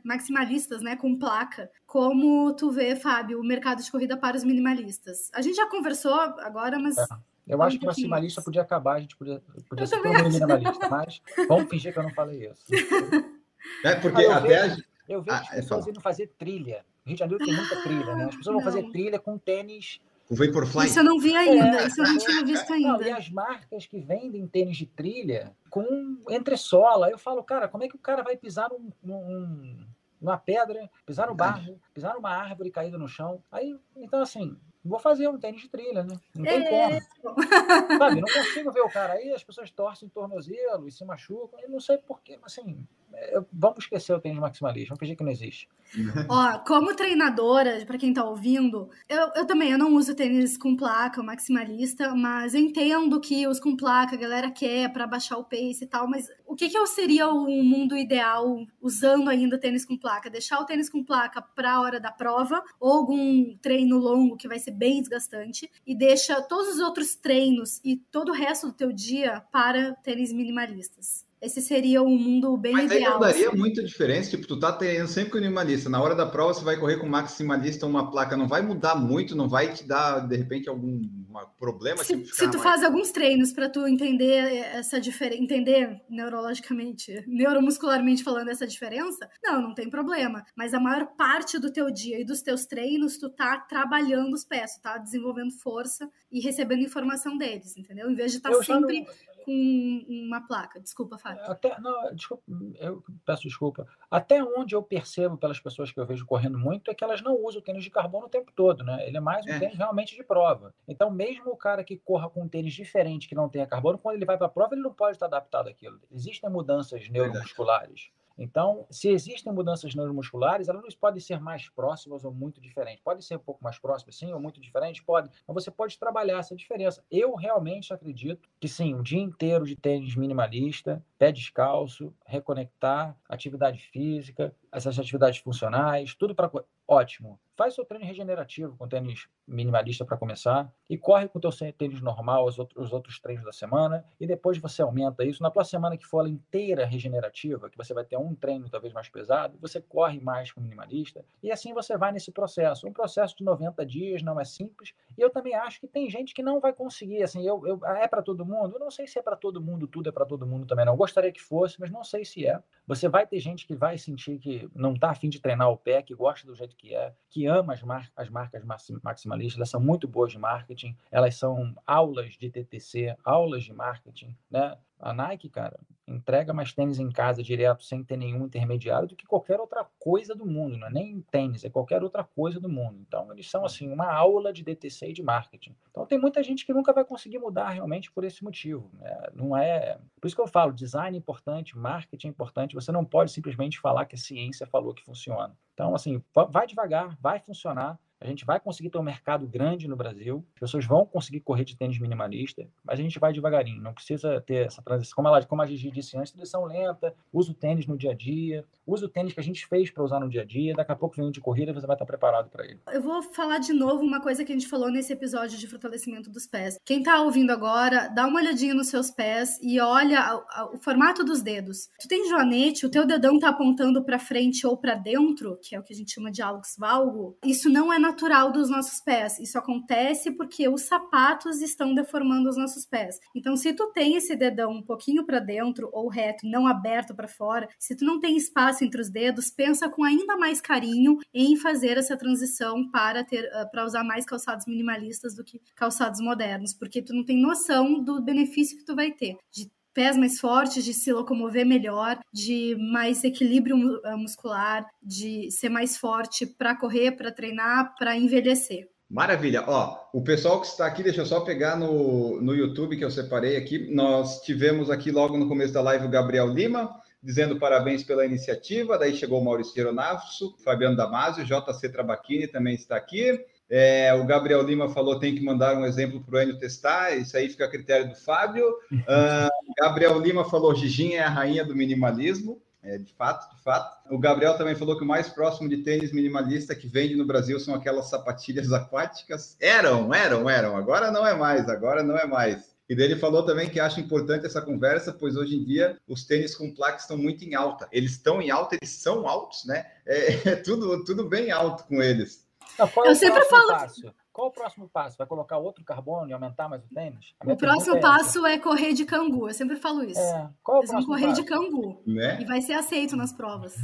maximalistas, né, com placa, como tu vê, Fábio, o mercado de corrida para os minimalistas? A gente já conversou agora, mas... É. Eu acho que o maximalista podia acabar, a gente podia, podia ser todo minimalista, mas vamos fingir que eu não falei isso. É, porque ah, até... Vejo, eu vejo ah, as é pessoas indo fazer trilha. Rio de Janeiro tem muita trilha, né? As pessoas vão fazer trilha com tênis o Vaporfly. Isso eu não vi ainda, é, isso eu não tinha visto ainda. Não, e as marcas que vendem tênis de trilha com entressola, eu falo, cara, como é que o cara vai pisar num, num, numa pedra, pisar no barro, pisar numa árvore caída no chão? Aí, então assim, vou fazer um tênis de trilha, né? Não tem é. como. Sabe, não consigo ver o cara aí, as pessoas torcem o tornozelo e se machucam, eu não sei porquê, assim, é, vamos esquecer o tênis maximalista, vamos fingir que não existe. Ó, como treinadora, para quem tá ouvindo, eu, eu também eu não uso tênis com placa, maximalista, mas entendo que os com placa a galera quer para baixar o pace e tal, mas o que que eu seria o mundo ideal usando ainda tênis com placa? Deixar o tênis com placa para a hora da prova ou algum treino longo que vai ser bem desgastante e deixa todos os outros treinos e todo o resto do teu dia para tênis minimalistas esse seria um mundo bem Mas ideal. Mas daria assim. muita diferença, tipo, tu tá tendo sempre com minimalista, na hora da prova você vai correr com maximalista, uma placa não vai mudar muito, não vai te dar, de repente, algum problema? Se, se tu mais... faz alguns treinos para tu entender essa diferença, entender neurologicamente, neuromuscularmente falando essa diferença, não, não tem problema. Mas a maior parte do teu dia e dos teus treinos, tu tá trabalhando os pés, tu tá desenvolvendo força e recebendo informação deles, entendeu? Em vez de estar tá sempre... Não com uma placa. Desculpa, Fábio. Até, não, desculpa, eu peço desculpa. Até onde eu percebo pelas pessoas que eu vejo correndo muito é que elas não usam o tênis de carbono o tempo todo, né? Ele é mais um é. tênis realmente de prova. Então, mesmo o cara que corra com um tênis diferente que não tenha carbono, quando ele vai para a prova, ele não pode estar adaptado àquilo. Existem mudanças neuromusculares. Então, se existem mudanças neuromusculares, elas podem ser mais próximas ou muito diferentes. Pode ser um pouco mais próximas, sim, ou muito diferentes, pode. Mas você pode trabalhar essa diferença. Eu realmente acredito que sim, um dia inteiro de tênis minimalista, pé descalço, reconectar, atividade física, essas atividades funcionais, tudo para ótimo. Faz seu treino regenerativo com tênis minimalista para começar e corre com o teu tênis normal os outros, os outros treinos da semana e depois você aumenta isso. Na tua semana que for ela inteira regenerativa, que você vai ter um treino talvez mais pesado, você corre mais com o minimalista e assim você vai nesse processo. Um processo de 90 dias não é simples e eu também acho que tem gente que não vai conseguir. Assim, eu, eu é para todo mundo? Eu não sei se é para todo mundo, tudo é para todo mundo também não. Eu gostaria que fosse, mas não sei se é. Você vai ter gente que vai sentir que não está afim de treinar o pé, que gosta do jeito que é, que ama as, mar as marcas maximalistas, elas são muito boas de marketing, elas são aulas de TTC, aulas de marketing, né? A Nike, cara, entrega mais tênis em casa direto, sem ter nenhum intermediário, do que qualquer outra coisa do mundo. Não é nem tênis, é qualquer outra coisa do mundo. Então, eles são, assim, uma aula de DTC e de marketing. Então, tem muita gente que nunca vai conseguir mudar realmente por esse motivo. Né? Não é... Por isso que eu falo, design é importante, marketing é importante. Você não pode simplesmente falar que a ciência falou que funciona. Então, assim, vai devagar, vai funcionar A gente vai conseguir ter um mercado grande no Brasil, as pessoas vão conseguir correr de tênis minimalista, mas a gente vai devagarinho, não precisa ter essa transição. Como, ela, como a Gigi disse antes, transição lenta, usa o tênis no dia a dia, usa o tênis que a gente fez para usar no dia a dia, daqui a pouco vem de corrida e você vai estar preparado para ele. Eu vou falar de novo uma coisa que a gente falou nesse episódio de fortalecimento dos pés. Quem está ouvindo agora, dá uma olhadinha nos seus pés e olha o formato dos dedos. Tu tem joanete, o teu dedão está apontando para frente ou para dentro, que é o que a gente chama de alux valgo. Isso não é natural dos nossos pés. Isso acontece porque os sapatos estão deformando os nossos pés. Então, se tu tem esse dedão um pouquinho para dentro ou reto, não aberto para fora, se tu não tem espaço entre os dedos, pensa com ainda mais carinho em fazer essa transição para ter ah, para usar mais calçados minimalistas do que calçados modernos, porque tu não tem noção do benefício que tu vai ter de pés mais fortes, de se locomover melhor, de mais equilíbrio ah, muscular, de ser mais forte para correr, para treinar, para envelhecer. Maravilha. Ó, o pessoal que está aqui, deixa eu só pegar no, no YouTube que eu separei aqui. Nós tivemos aqui logo no começo da live o Gabriel Lima, dizendo parabéns pela iniciativa. Daí chegou o Maurício Geronasso, Fabiano Damasio, JC Trabaquini também está aqui. É, o Gabriel Lima falou tem que mandar um exemplo para o Enio testar, isso aí fica a critério do Fábio. Uh, Gabriel Lima falou Gigin é a rainha do minimalismo. É, de fato, de fato. O Gabriel também falou que o mais próximo de tênis minimalista que vende no Brasil são aquelas sapatilhas aquáticas. Eram, eram, eram. Agora não é mais, agora não é mais. E dele falou também que acha importante essa conversa, pois hoje em dia os tênis com placa estão muito em alta. Eles estão em alta, eles são altos, né? É, é tudo, tudo bem alto com eles. Não, eu sempre falo. Passo? Qual o próximo passo? Vai colocar outro carbono e aumentar mais o tênis? O próximo é passo é correr de cangu. Eu sempre falo isso. É. Qual eles vão correr passo? de cangu. Né? E vai ser aceito nas provas.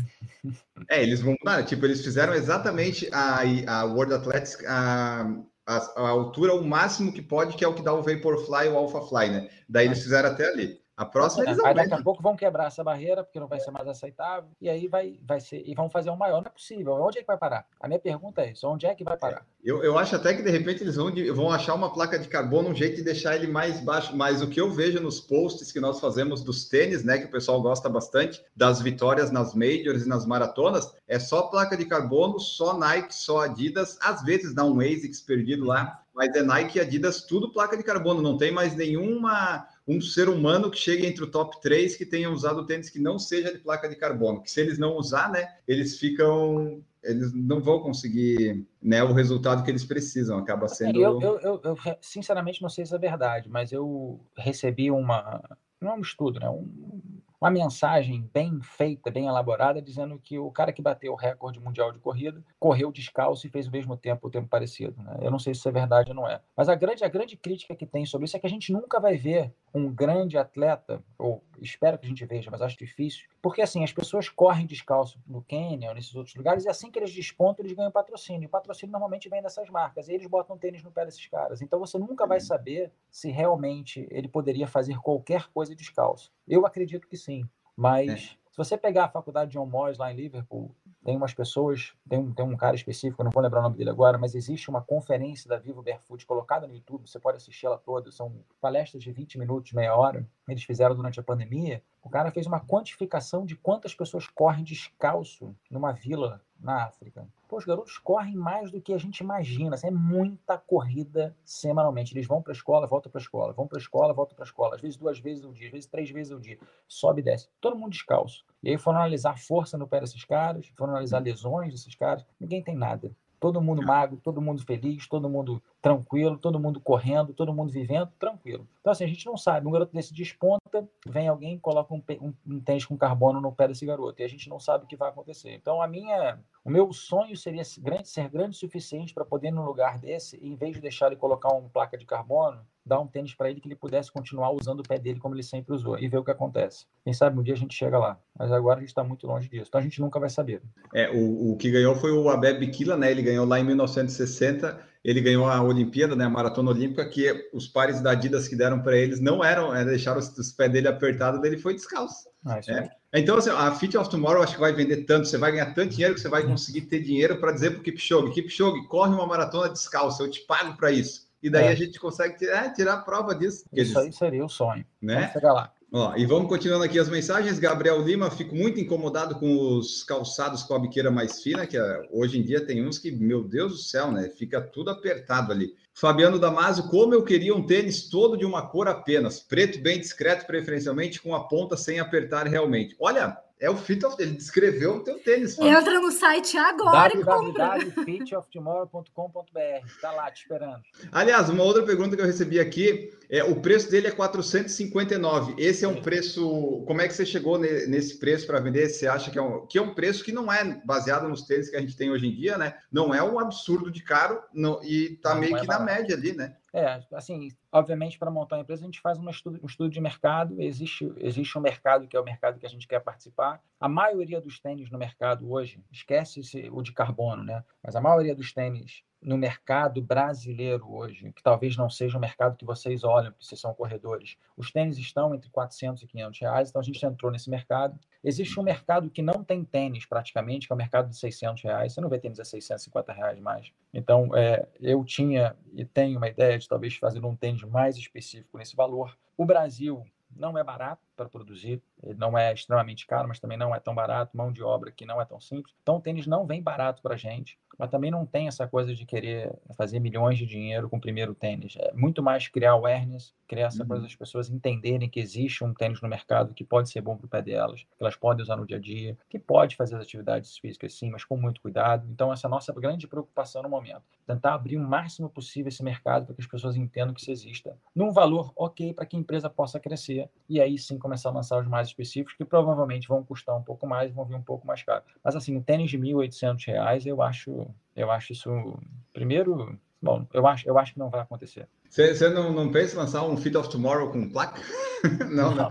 É, eles vão. Tipo, eles fizeram exatamente a, a World Athletics. A, a, a, altura o máximo que pode, que é o que dá o Vaporfly e o Alphafly, né? Daí eles fizeram até ali. A próxima eles Aí daqui a pouco vão quebrar essa barreira, porque não vai ser mais aceitável, e aí vai, vai ser, e vão fazer um maior. Não é possível. Onde é que vai parar? A minha pergunta é isso: onde é que vai parar? Eu, eu acho até que de repente eles vão, vão achar uma placa de carbono, um jeito de deixar ele mais baixo. Mas o que eu vejo nos posts que nós fazemos dos tênis, né? Que o pessoal gosta bastante, das vitórias nas majors e nas maratonas, é só placa de carbono, só Nike, só Adidas, às vezes dá um ASICS perdido lá, mas é Nike e Adidas, tudo placa de carbono, não tem mais nenhuma um ser humano que chegue entre o top 3 que tenha usado tênis que não seja de placa de carbono, que se eles não usar, né, eles ficam eles não vão conseguir né, o resultado que eles precisam, acaba assim, sendo. Eu, eu, eu, eu, sinceramente não sei se é verdade, mas eu recebi uma. Não é um estudo, né? Um, uma mensagem bem feita, bem elaborada, dizendo que o cara que bateu o recorde mundial de corrida correu descalço e fez o mesmo tempo, o tempo parecido. Né? Eu não sei se isso é verdade ou não é. Mas a grande, a grande crítica que tem sobre isso é que a gente nunca vai ver um grande atleta, ou espero que a gente veja, mas acho difícil, porque assim, as pessoas correm descalço no Quênia ou nesses outros lugares, e assim que eles despontam, eles ganham patrocínio. E o patrocínio normalmente vem dessas marcas, e eles botam tênis no pé desses caras. Então você nunca vai saber se realmente ele poderia fazer qualquer coisa descalço. Eu acredito que sim. Mas é. se você pegar a faculdade de John Moores lá em Liverpool, tem umas pessoas, tem um, tem um cara específico, não vou lembrar o nome dele agora, mas existe uma conferência da Vivo Barefoot colocada no YouTube, você pode assistir ela toda, são palestras de 20 minutos, meia hora, eles fizeram durante a pandemia. O cara fez uma quantificação de quantas pessoas correm descalço numa vila na África. Pô, os garotos correm mais do que a gente imagina. Assim, é muita corrida semanalmente. Eles vão para a escola, voltam para a escola, vão para a escola, voltam para a escola. Às vezes duas vezes ao dia, às vezes três vezes ao dia. Sobe e desce. Todo mundo descalço. E aí foram analisar a força no pé desses caras, foram analisar lesões desses caras. Ninguém tem nada. Todo mundo magro, todo mundo feliz, todo mundo tranquilo, todo mundo correndo, todo mundo vivendo, tranquilo. Então, assim, a gente não sabe. Um garoto desse desponta, vem alguém e coloca um, um, um tênis com carbono no pé desse garoto. E a gente não sabe o que vai acontecer. Então, a minha, o meu sonho seria grande, ser grande o suficiente para poder, num lugar desse, em vez de deixar ele colocar uma placa de carbono, dar um tênis para ele que ele pudesse continuar usando o pé dele como ele sempre usou e ver o que acontece. Quem sabe um dia a gente chega lá, mas agora a gente está muito longe disso, então a gente nunca vai saber. É, o, o que ganhou foi o Abeb Bikila, né? Ele ganhou lá em 1960, ele ganhou a Olimpíada, né? A maratona olímpica, que os pares da Adidas que deram para eles não eram, é, deixaram os, os pés dele apertados, ele foi descalço. Ah, é. Então, assim, a Fit of Tomorrow acho que vai vender tanto, você vai ganhar tanto dinheiro que você vai conseguir ter dinheiro para dizer para o Kipchoge, Kipchoge, corre uma maratona descalço, eu te pago para isso. E daí é. a gente consegue tirar, é, tirar a prova disso. Isso eles... aí seria o sonho. Né? Vamos chegar lá. Ó, e vamos continuando aqui as mensagens. Gabriel Lima, fico muito incomodado com os calçados com a biqueira mais fina, que é, hoje em dia tem uns que, meu Deus do céu, né? Fica tudo apertado ali. Fabiano Damasio, como eu queria um tênis todo de uma cor apenas, preto bem discreto, preferencialmente com a ponta sem apertar realmente. Olha, é o Fit of Ele descreveu o teu tênis. Fábio. Entra no site agora e compra. www.fitoftomorrow.com.br. Está lá te esperando. Aliás, uma outra pergunta que eu recebi aqui é o preço dele é 459. Esse é um Sim. preço. Como é que você chegou nesse preço para vender? Você acha que é, um, que é um preço que não é baseado nos tênis que a gente tem hoje em dia, né? Não é um absurdo de caro não, e tá não, meio não é que barato. na média ali, né? É, assim, obviamente, para montar uma empresa, a gente faz um estudo, um estudo de mercado, existe, existe um mercado que é o mercado que a gente quer participar. A maioria dos tênis no mercado hoje, esquece o de carbono, né? Mas a maioria dos tênis no mercado brasileiro hoje, que talvez não seja o mercado que vocês olham, porque vocês são corredores, os tênis estão entre 400 e 500 reais, então a gente entrou nesse mercado. Existe um mercado que não tem tênis praticamente, que é o mercado de 600 reais, você não vê tênis a 650 reais mais. Então, é, eu tinha e tenho uma ideia de talvez fazer um tênis mais específico nesse valor. O Brasil não é barato para produzir, ele não é extremamente caro, mas também não é tão barato, mão de obra que não é tão simples. Então, o tênis não vem barato para a gente, mas também não tem essa coisa de querer fazer milhões de dinheiro com o primeiro tênis. É muito mais criar awareness, criar essa uhum. coisa das pessoas entenderem que existe um tênis no mercado que pode ser bom para o pé delas, que elas podem usar no dia a dia, que pode fazer as atividades físicas sim, mas com muito cuidado. Então, essa é a nossa grande preocupação no momento. Tentar abrir o máximo possível esse mercado para que as pessoas entendam que isso exista, num valor ok para que a empresa possa crescer e aí sim começar a lançar os mais específicos, que provavelmente vão custar um pouco mais, vão vir um pouco mais caro. Mas assim, um tênis de R$ 1.800, eu acho, eu acho isso, primeiro, bom, eu acho, eu acho que não vai acontecer. Você não, não pensa em lançar um Fit of Tomorrow com placa? não, não.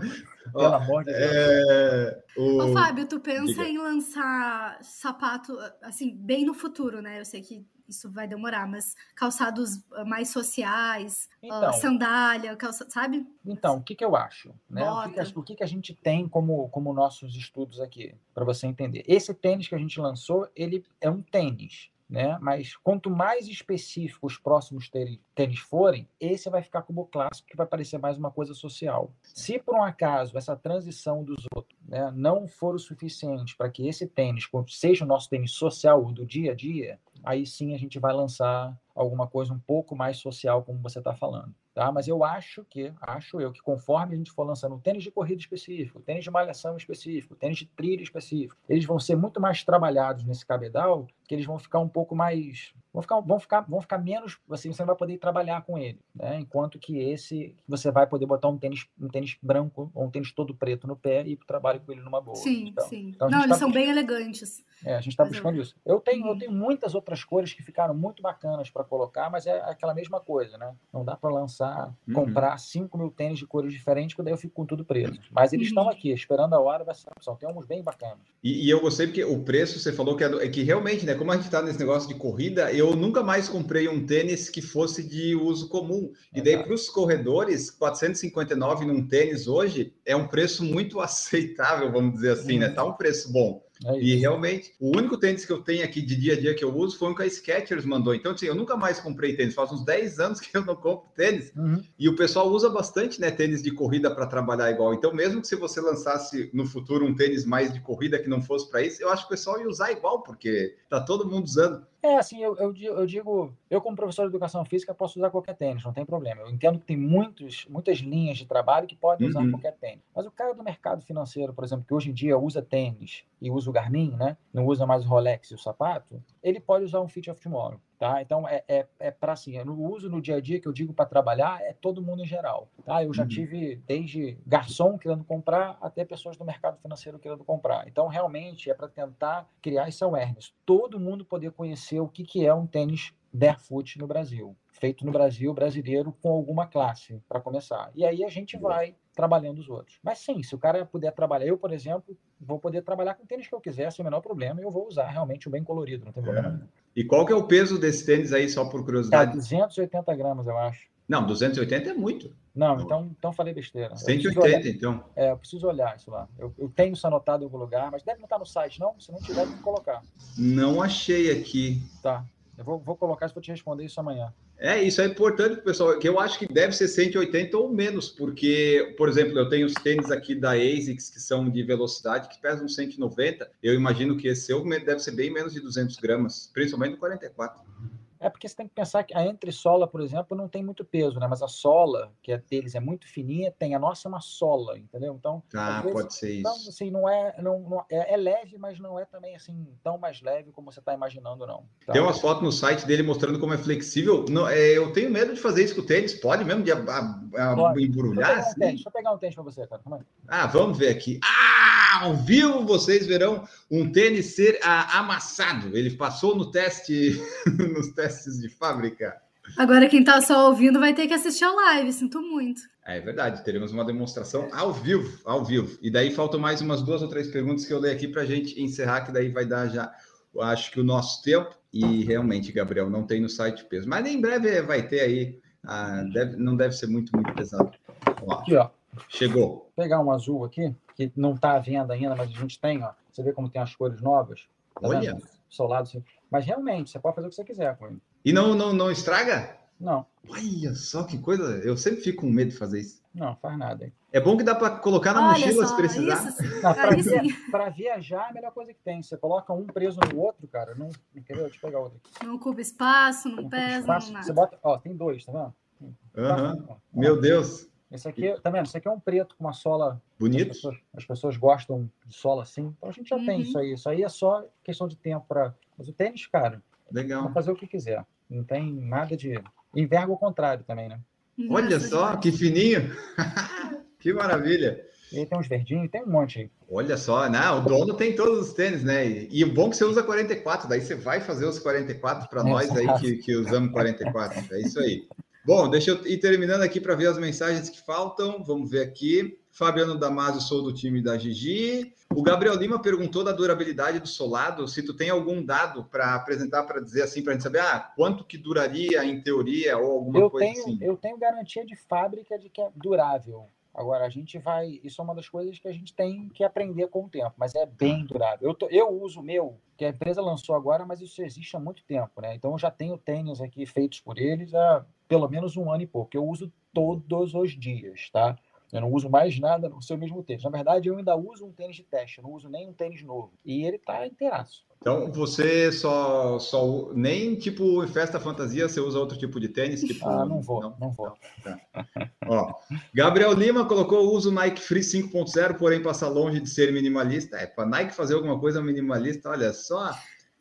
Pelo amor de Deus. É, o... Ô, Fábio, tu pensa Diga. em lançar sapato, assim, bem no futuro, né? Eu sei que isso vai demorar, mas calçados ah, mais sociais, ah, então, uh, sandália, calça, sabe? Então, o que, que eu acho? Né? O, que, o que, que a gente tem como, como nossos estudos aqui, para você entender? Esse tênis que a gente lançou, ele é um tênis. Né? Mas quanto mais específico os próximos tênis forem, esse vai ficar como clássico, que vai parecer mais uma coisa social. Se por um acaso essa transição dos outros né, não for o suficiente para que esse tênis seja o nosso tênis social do dia a dia, aí sim a gente vai lançar alguma coisa um pouco mais social, como você está falando. Tá? Mas eu acho que, acho eu, que conforme a gente for lançando um tênis de corrida específico, tênis de malhação específico, tênis de trilha específico, eles vão ser muito mais trabalhados nesse cabedal, que eles vão ficar um pouco mais vão ficar, vão ficar, vão ficar menos, assim, você não vai poder trabalhar com ele, né? Enquanto que esse, você vai poder botar um tênis, um tênis branco ou um tênis todo preto no pé e ir para o trabalho com ele numa boa. Sim, então, sim. Então não, eles tá são bem elegantes. É, a gente está buscando eu... isso. Eu tenho, eu uhum. tenho muitas outras cores que ficaram muito bacanas para colocar, mas é aquela mesma coisa, né? Não dá para lançar, uhum. comprar 5 mil tênis de cores diferentes, porque daí eu fico com tudo preso. Mas eles uhum. estão aqui, esperando a hora, vai ser opção. Tem uns bem bacanas. E, e, eu gostei porque o preço, você falou que é, é que realmente, né? Como a gente está nesse negócio de corrida, eu nunca mais comprei um tênis que fosse de uso comum. E daí, para os corredores, 459 num tênis hoje é um preço muito aceitável, vamos dizer assim, né? Tá um preço bom. É e realmente, o único tênis que eu tenho aqui de dia a dia que eu uso foi um que a Skechers mandou. Então, assim, eu nunca mais comprei tênis. Faz uns 10 anos que eu não compro tênis. Uhum. E o pessoal usa bastante, né, tênis de corrida para trabalhar igual. Então, mesmo que se você lançasse no futuro um tênis mais de corrida que não fosse para isso, eu acho que o pessoal ia usar igual, porque tá todo mundo usando. É, assim, eu, eu, eu, digo, eu como professor de educação física posso usar qualquer tênis, não tem problema. Eu entendo que tem muitos, muitas linhas de trabalho que podem usar uhum. qualquer tênis. Mas o cara do mercado financeiro, por exemplo, que hoje em dia usa tênis e usa o Garmin, né? Não usa mais o Rolex e o sapato, ele pode usar um Fit of Tomorrow. Tá? Então, é, é, é para assim, no uso no dia a dia que eu digo para trabalhar, é todo mundo em geral. Tá? Eu já uhum. tive desde garçom querendo comprar até pessoas do mercado financeiro querendo comprar. Então, realmente, é para tentar criar esse awareness. Todo mundo poder conhecer o que, que é um tênis barefoot no Brasil. Feito no Brasil, brasileiro, com alguma classe, para começar. E aí a gente vai trabalhando os outros. Mas sim, se o cara puder trabalhar, eu, por exemplo, vou poder trabalhar com o tênis que eu quiser, sem o menor problema, e eu vou usar realmente o bem colorido, não tem problema. É. E qual que é o peso desse tênis aí, só por curiosidade? Tá, 280 gramas, eu acho. Não, 280 é muito. Não, então, então falei besteira. 180, então. É, eu preciso olhar isso lá. Eu, eu, tenho isso anotado em algum lugar, mas deve não estar no site, não? Se não tiver, tem que colocar. Não achei aqui. Tá. Eu vou, vou colocar isso para te responder isso amanhã. É, isso é importante, pessoal, que eu acho que deve ser 180 ou menos, porque, por exemplo, eu tenho os tênis aqui da ASICS que são de velocidade, que pesam 190. Eu imagino que esse seu deve ser bem menos de 200 gramas, principalmente no 44. É porque você tem que pensar que a entressola, por exemplo, não tem muito peso, né? Mas a sola, que é deles é muito fininha, tem a nossa é uma sola, entendeu? Então, ah, vezes, pode ser então, isso. assim, não é, não, não é, é, leve, mas não é também assim tão mais leve como você está imaginando, não. Tá? Tem umas fotos no site dele mostrando como é flexível. Não, é, eu tenho medo de fazer isso com o tênis. Pode mesmo de a, a, a embrulhar? Deixa eu, assim? deixa eu pegar um tênis para você, cara. Ah, vamos ver aqui. Ah, ao vivo vocês verão um tênis ser ah, amassado. Ele passou no teste, nos testes de fábrica. Agora quem está só ouvindo vai ter que assistir a live, sinto muito. É verdade, teremos uma demonstração ao vivo, ao vivo. E daí faltam mais umas duas ou três perguntas que eu leio aqui para a gente encerrar, que daí vai dar já, acho que o nosso tempo. E realmente, Gabriel, não tem no site peso. Mas em breve vai ter aí. Ah, deve, não deve ser muito, muito pesado. Ó, aqui, ó. Chegou. Vou pegar um azul aqui, que não está à venda ainda, mas a gente tem, ó. Você vê como tem as cores novas? Tá Olha. Vendo? Solado. Mas realmente, você pode fazer o que você quiser com ele. E não, não, não estraga? Não. Olha só que coisa. Eu sempre fico com medo de fazer isso. Não, faz nada. É bom que dá para colocar na Olha mochila só, se precisar. Para viajar, é a melhor coisa que tem. Você coloca um preso no outro, cara. Não, entendeu? Deixa eu pegar outro aqui. Não ocupa espaço, não, não pesa, espaço. não nada. Você bota, ó, tem dois, tá vendo? Uhum. Meu Deus. Esse aqui, tá vendo? Esse aqui é um preto com uma sola. Bonito. As pessoas, as pessoas gostam de sola assim. Então a gente já uhum. tem isso aí. Isso aí é só questão de tempo para. Mas o tênis, cara. Legal. Pode fazer o que quiser. Não tem nada de. Enverga o contrário também, né? Olha só, que fininho! que maravilha! E aí tem uns verdinhos, tem um monte aí. Olha só, né? O dono tem todos os tênis, né? E, o bom que você usa 44, daí você vai fazer os 44 para é, nós aí que, que usamos 44. É isso aí. Bom, deixa eu ir terminando aqui para ver as mensagens que faltam. Vamos ver aqui. Fabiano Damasio, sou do time da Gigi. O Gabriel Lima perguntou da durabilidade do solado, se tu tem algum dado para apresentar para dizer assim, para a gente saber ah, quanto que duraria em teoria ou alguma eu coisa tenho, assim. Eu tenho garantia de fábrica de que é durável. Agora, a gente vai. Isso é uma das coisas que a gente tem que aprender com o tempo, mas é bem durável. Eu, tô, eu uso o meu, que a empresa lançou agora, mas isso existe há muito tempo, né? Então eu já tenho tênis aqui feitos por eles há pelo menos um ano e pouco. Eu uso todos os dias, tá? Eu não uso mais nada no seu mesmo tênis. Na verdade, eu ainda uso um tênis de teste, eu não uso nem um tênis novo. E ele tá inteiraço. Então, você só, só nem tipo em festa fantasia você usa outro tipo de tênis? Tipo... Ah, não vou, não, não vou. Tá. Ó, Gabriel Lima colocou o uso Nike Free 5.0, porém passa longe de ser minimalista. É, para Nike fazer alguma coisa minimalista, olha só.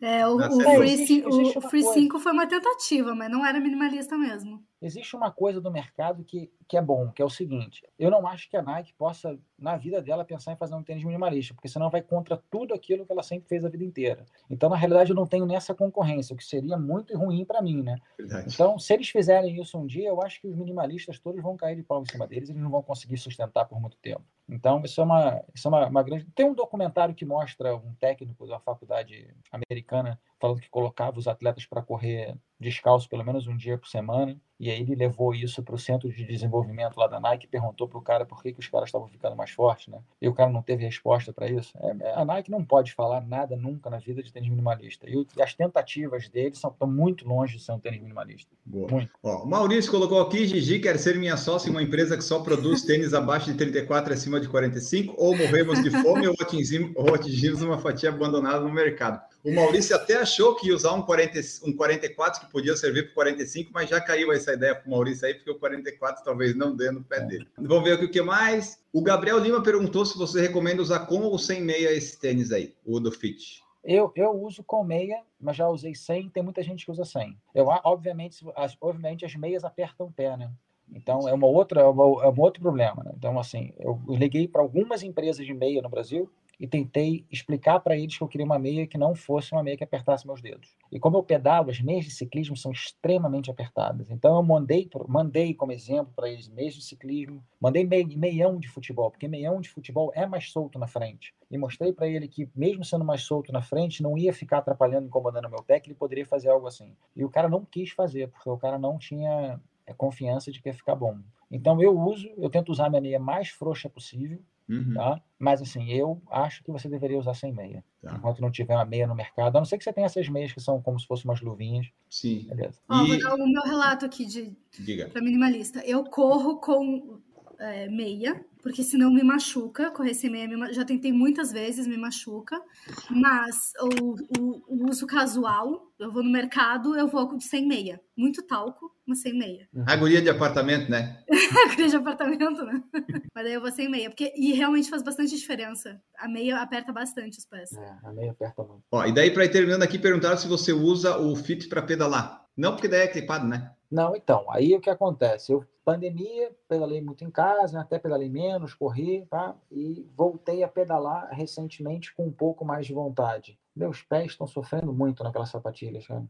É, o, o, Free, 5, o, o Free 5 foi uma tentativa, mas não era minimalista mesmo. Existe uma coisa do mercado que, que é bom, que é o seguinte: eu não acho que a Nike possa, na vida dela, pensar em fazer um tênis minimalista, porque senão vai contra tudo aquilo que ela sempre fez a vida inteira. Então, na realidade, eu não tenho nessa concorrência, o que seria muito ruim para mim, né? Verdade. Então, se eles fizerem isso um dia, eu acho que os minimalistas todos vão cair de pau em cima deles, eles não vão conseguir sustentar por muito tempo. Então, isso é uma, isso é uma, uma grande. Tem um documentário que mostra um técnico da faculdade americana falando que colocava os atletas para correr descalço pelo menos um dia por semana. E aí ele levou isso para o centro de desenvolvimento lá da Nike, perguntou para o cara por que, que os caras estavam ficando mais fortes, né? E o cara não teve resposta para isso. É, é, a Nike não pode falar nada nunca na vida de tênis minimalista. E, e as tentativas deles são, estão muito longe de ser um tênis minimalista. Boa. Muito. Ó, Maurício colocou aqui, Gigi quer ser minha sócia em uma empresa que só produz tênis abaixo de 34 e acima de 45, ou morremos de fome ou atingimos, ou atingimos uma fatia abandonada no mercado. O Maurício até achou que ia usar um, 40, um 44 que podia servir para 45, mas já caiu essa ideia para o Maurício aí, porque o 44 talvez não dê no pé dele. Vamos ver o que mais. O Gabriel Lima perguntou se você recomenda usar com ou sem meia esse tênis aí, o do Fit. Eu, eu uso com meia, mas já usei sem. Tem muita gente que usa sem. Eu, obviamente, as, obviamente as meias apertam o pé, né? Então é uma outra, é, uma, é um outro problema. Né? Então assim, eu liguei para algumas empresas de meia no Brasil e tentei explicar para eles que eu queria uma meia que não fosse uma meia que apertasse meus dedos. E como eu pedalo, as meias de ciclismo são extremamente apertadas. Então eu mandei, mandei como exemplo para eles meias de ciclismo, mandei meião de futebol, porque meião de futebol é mais solto na frente. E mostrei para ele que mesmo sendo mais solto na frente, não ia ficar atrapalhando, incomodando meu pé, que ele poderia fazer algo assim. E o cara não quis fazer, porque o cara não tinha confiança de que ia ficar bom. Então eu uso, eu tento usar a minha meia mais frouxa possível, Uhum. Tá? Mas assim, eu acho que você deveria usar sem meia. Tá. Enquanto não tiver uma meia no mercado. A não ser que você tenha essas meias que são como se fossem umas luvinhas. Sim. Beleza. Ó, e... Vou dar o meu relato aqui de para minimalista. Eu corro com é, meia, porque senão me machuca. Correr sem meia me, já tentei muitas vezes, me machuca. Mas o, o, o, uso casual, eu vou no mercado, eu vou sem meia. Muito talco, mas sem meia. A guria de apartamento, né? a guria de apartamento, né? mas daí eu vou sem meia. Porque, e realmente faz bastante diferença. A meia aperta bastante os pés. É, a meia aperta muito. Ó, e daí, para ir terminando aqui, perguntaram se você usa o Fit para pedalar. Não, porque daí é clipado, né? Não, então, aí o que acontece? Eu, pandemia, pedalei muito em casa, até pedalei menos, corri, tá? E voltei a pedalar recentemente com um pouco mais de vontade. Meus pés estão sofrendo muito naquelas sapatilhas, cara.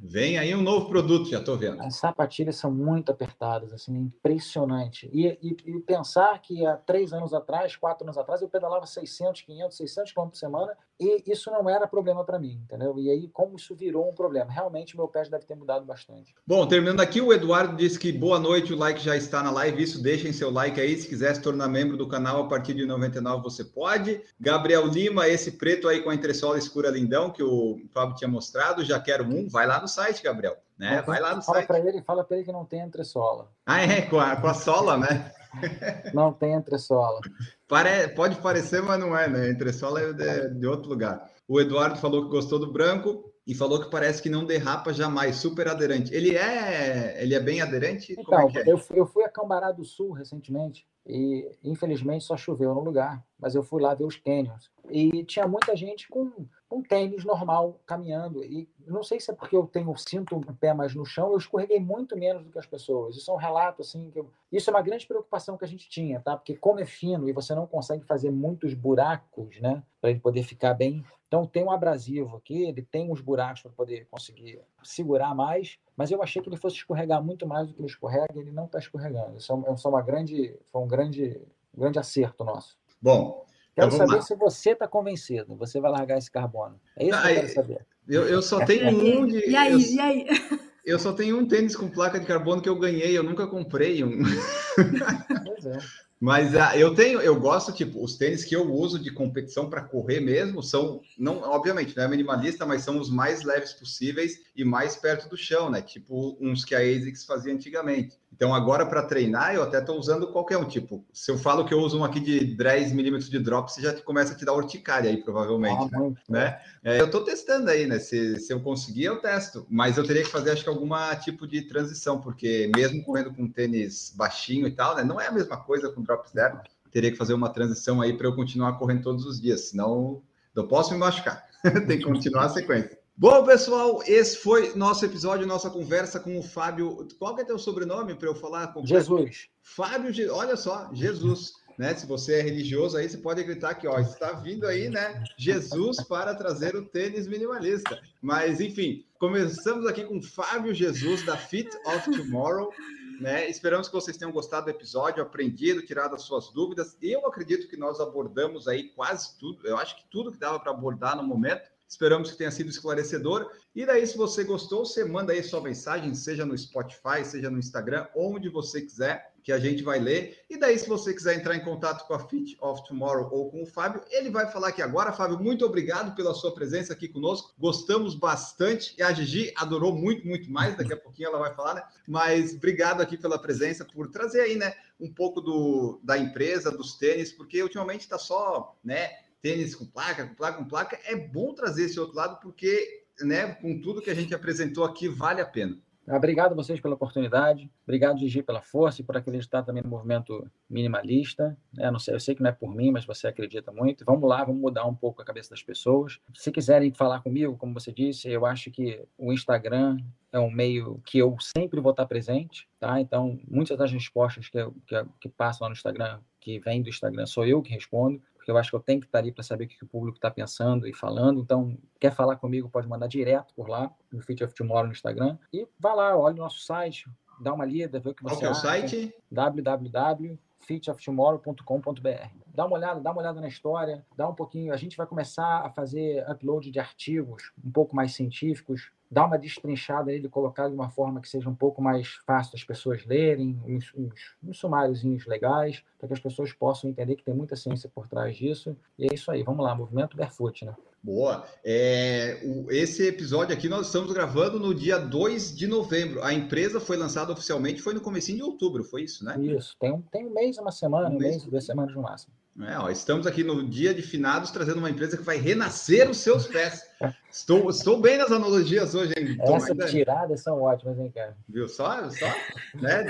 Vem aí um novo produto, já estou vendo. As sapatilhas são muito apertadas, assim, impressionante. E, e, e, pensar que há três anos atrás, quatro anos atrás, eu pedalava 600, 500, 600 km por semana e isso não era problema para mim, entendeu? E aí, como isso virou um problema? Realmente, meu pé deve ter mudado bastante. Bom, terminando aqui, o Eduardo disse que boa noite, o like já está na live. Isso, deixem seu like aí. Se quiser se tornar membro do canal a partir de 99, você pode. Gabriel Lima, esse preto aí com a entressola escura lindão que o Fábio tinha mostrado, já quero um. Vai lá no site, Gabriel. Né? Vai lá no fala site. Para ele, fala para ele que não tem entressola. Ah, é? Com a, com a sola, né? não tem entressola. Pare... Pode parecer, mas não é, né? Entressola é de, de outro lugar. O Eduardo falou que gostou do branco e falou que parece que não derrapa jamais, super aderente. Ele é, ele é bem aderente? Então, é é? eu, eu fui a Cambará do Sul recentemente e infelizmente só choveu no lugar, mas eu fui lá ver os canyons e tinha muita gente com um tênis normal caminhando e não sei se é porque eu tenho sinto o pé mais no chão, eu escorreguei muito menos do que as pessoas. Isso é um relato assim que eu... isso é uma grande preocupação que a gente tinha, tá? Porque como é fino e você não consegue fazer muitos buracos, né, para ele poder ficar bem. Então tem um abrasivo aqui, ele tem uns buracos para poder conseguir segurar mais, mas eu achei que ele fosse escorregar muito mais do que ele escorrega, e ele não está escorregando. Isso é, é uma grande, foi um grande, um grande acerto nosso. Bom, Quero então, saber lá. se você está convencido. Você vai largar esse carbono. É isso que eu quero saber. Eu, eu só tenho um de. E aí? Eu, e aí? Eu só tenho um tênis com placa de carbono que eu ganhei. Eu nunca comprei um. Pois é. Mas uh, eu tenho, eu gosto, tipo, os tênis que eu uso de competição para correr mesmo são, não, obviamente, não é minimalista, mas são os mais leves possíveis e mais perto do chão, né? Tipo uns que a ASICS fazia antigamente. Então, agora para treinar, eu até estou usando qualquer um. Tipo, se eu falo que eu uso um aqui de 10 milímetros de drop, você já começa a te dar urticária aí, provavelmente. Ah, né? né? É, eu estou testando aí, né? Se, se eu conseguir, eu testo. Mas eu teria que fazer, acho que, alguma tipo de transição, porque mesmo correndo com tênis baixinho e tal, né? Não é a mesma coisa com drop zero. Teria que fazer uma transição aí para eu continuar correndo todos os dias, senão eu posso me machucar. Tem que continuar a sequência. Bom, pessoal, esse foi nosso episódio, nossa conversa com o Fábio. Qual que é teu sobrenome para eu falar? Com Jesus. Fábio, olha só, Jesus. Né? Se você é religioso aí, você pode gritar aqui, ó, está vindo aí, né? Jesus para trazer o tênis minimalista. Mas, enfim, começamos aqui com Fábio Jesus da Fit of Tomorrow. Né? Esperamos que vocês tenham gostado do episódio, aprendido, tirado as suas dúvidas. Eu acredito que nós abordamos aí quase tudo. Eu acho que tudo que dava para abordar no momento. Esperamos que tenha sido esclarecedor. E daí, se você gostou, você manda aí sua mensagem, seja no Spotify, seja no Instagram, onde você quiser, que a gente vai ler. E daí, se você quiser entrar em contato com a Fit of Tomorrow ou com o Fábio, ele vai falar aqui agora. Fábio, muito obrigado pela sua presença aqui conosco. Gostamos bastante. E a Gigi adorou muito, muito mais. Daqui a pouquinho ela vai falar, né? Mas obrigado aqui pela presença, por trazer aí, né, um pouco do, da empresa, dos tênis, porque ultimamente está só, né? Tênis com placa, com placa, com placa, é bom trazer esse outro lado, porque, né, com tudo que a gente apresentou aqui, vale a pena. Obrigado a vocês pela oportunidade. Obrigado, Gigi, pela força e por acreditar também no movimento minimalista. É, não sei, eu sei que não é por mim, mas você acredita muito. Vamos lá, vamos mudar um pouco a cabeça das pessoas. Se quiserem falar comigo, como você disse, eu acho que o Instagram é um meio que eu sempre vou estar presente, tá? Então, muitas das respostas que, que, que passam lá no Instagram, que vêm do Instagram, sou eu que respondo porque eu acho que eu tenho que estar ali para saber o que o público está pensando e falando. Então, quer falar comigo, pode mandar direto por lá, no Fit of Tomorrow no Instagram. E vá lá, olha o nosso site, dá uma lida, vê o que você Qual que é o site? www.fitoftomorrow.com.br. Dá uma olhada, dá uma olhada na história, dá um pouquinho. A gente vai começar a fazer upload de artigos um pouco mais científicos, dar uma destrinchada nele, colocar de uma forma que seja um pouco mais fácil das pessoas lerem, uns, uns, uns sumáriozinhos legais, para que as pessoas possam entender que tem muita ciência por trás disso. E é isso aí, vamos lá, movimento barefoot, né? Boa. É, o, esse episódio aqui nós estamos gravando no dia 2 de novembro. A empresa foi lançada oficialmente, foi no comecinho de outubro, foi isso, né? Isso, tem um, tem um mês, uma semana, um, um mês, mês, duas semanas no máximo. É, ó, estamos aqui no dia de finados trazendo uma empresa que vai renascer os seus pés. estou, estou bem nas analogias hoje, hein? Essas tiradas são ótimas, hein, cara? Viu só? só né?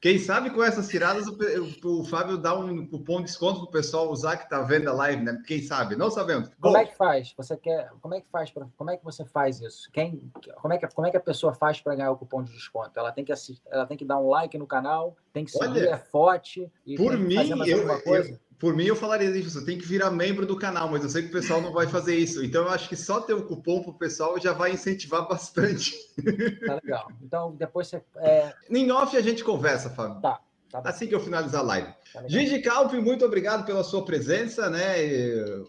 Quem sabe com essas tiradas o, o, o, Fábio dá um cupom de desconto para o pessoal usar que está vendo a live, né? Quem sabe? Não sabemos. Como Bom, é que faz? Você quer? Como é que faz para? Como é que você faz isso? Quem? Como é que como é que a pessoa faz para ganhar o cupom de desconto? Ela tem que assistir, ela tem que dar um like no canal, tem que seguir Olha, a forte e por mim, eu, eu, por mim, eu falaria isso. Você tem que virar membro do canal, mas eu sei que o pessoal não vai fazer isso. Então, eu acho que só ter o um cupom para o pessoal já vai incentivar bastante. Tá legal. Então, depois você. É... Em off a gente conversa, Fábio. Tá. Tá assim que eu finalizar a live. Tá Gigi Calp, muito obrigado pela sua presença, né?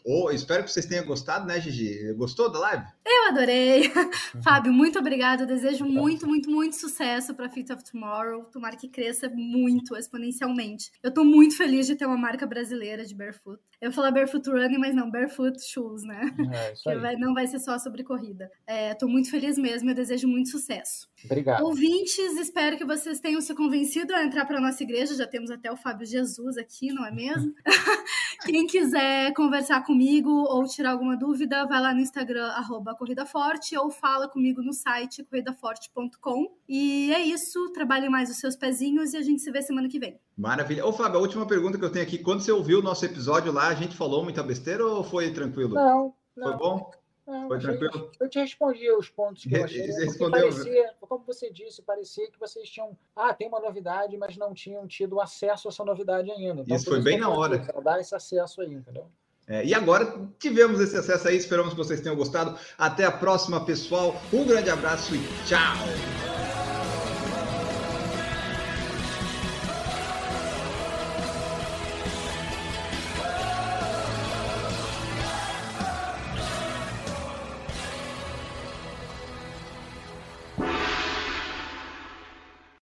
Oh, espero que vocês tenham gostado, né, Gigi? Gostou da live? Eu adorei. Uhum. Fábio, muito obrigado. Eu desejo muito, muito, muito sucesso para Fit of Tomorrow. Tomara que cresça muito, exponencialmente. Eu tô muito feliz de ter uma marca brasileira de barefoot. Eu falar barefoot running, mas não, barefoot shoes, né? É, isso aí. Vai, não vai ser só sobre corrida. É, tô muito feliz mesmo. Eu desejo muito sucesso. Obrigado. Ouvintes, espero que vocês tenham se convencido a entrar para nossa igreja. Já temos até o Fábio Jesus aqui, não é mesmo? Quem quiser conversar comigo ou tirar alguma dúvida, vai lá no Instagram, arroba Corrida Forte, ou fala comigo no site corridaforte.com. E é isso, trabalhe mais os seus pezinhos e a gente se vê semana que vem. Maravilha. Ô, Fábio, a última pergunta que eu tenho aqui, quando você ouviu o nosso episódio lá, a gente falou muita besteira ou foi tranquilo? Não. não. Foi bom? Não, Foi tranquilo? Eu te respondi os pontos que eu achei. Né? Parecia, como você disse, parecia que vocês tinham. Ah, tem uma novidade, mas não tinham tido acesso a essa novidade ainda. Então, isso foi bem na hora. Dar esse acesso aí, entendeu? É, e agora tivemos esse acesso aí, esperamos que vocês tenham gostado. Até a próxima, pessoal. Um grande abraço e tchau!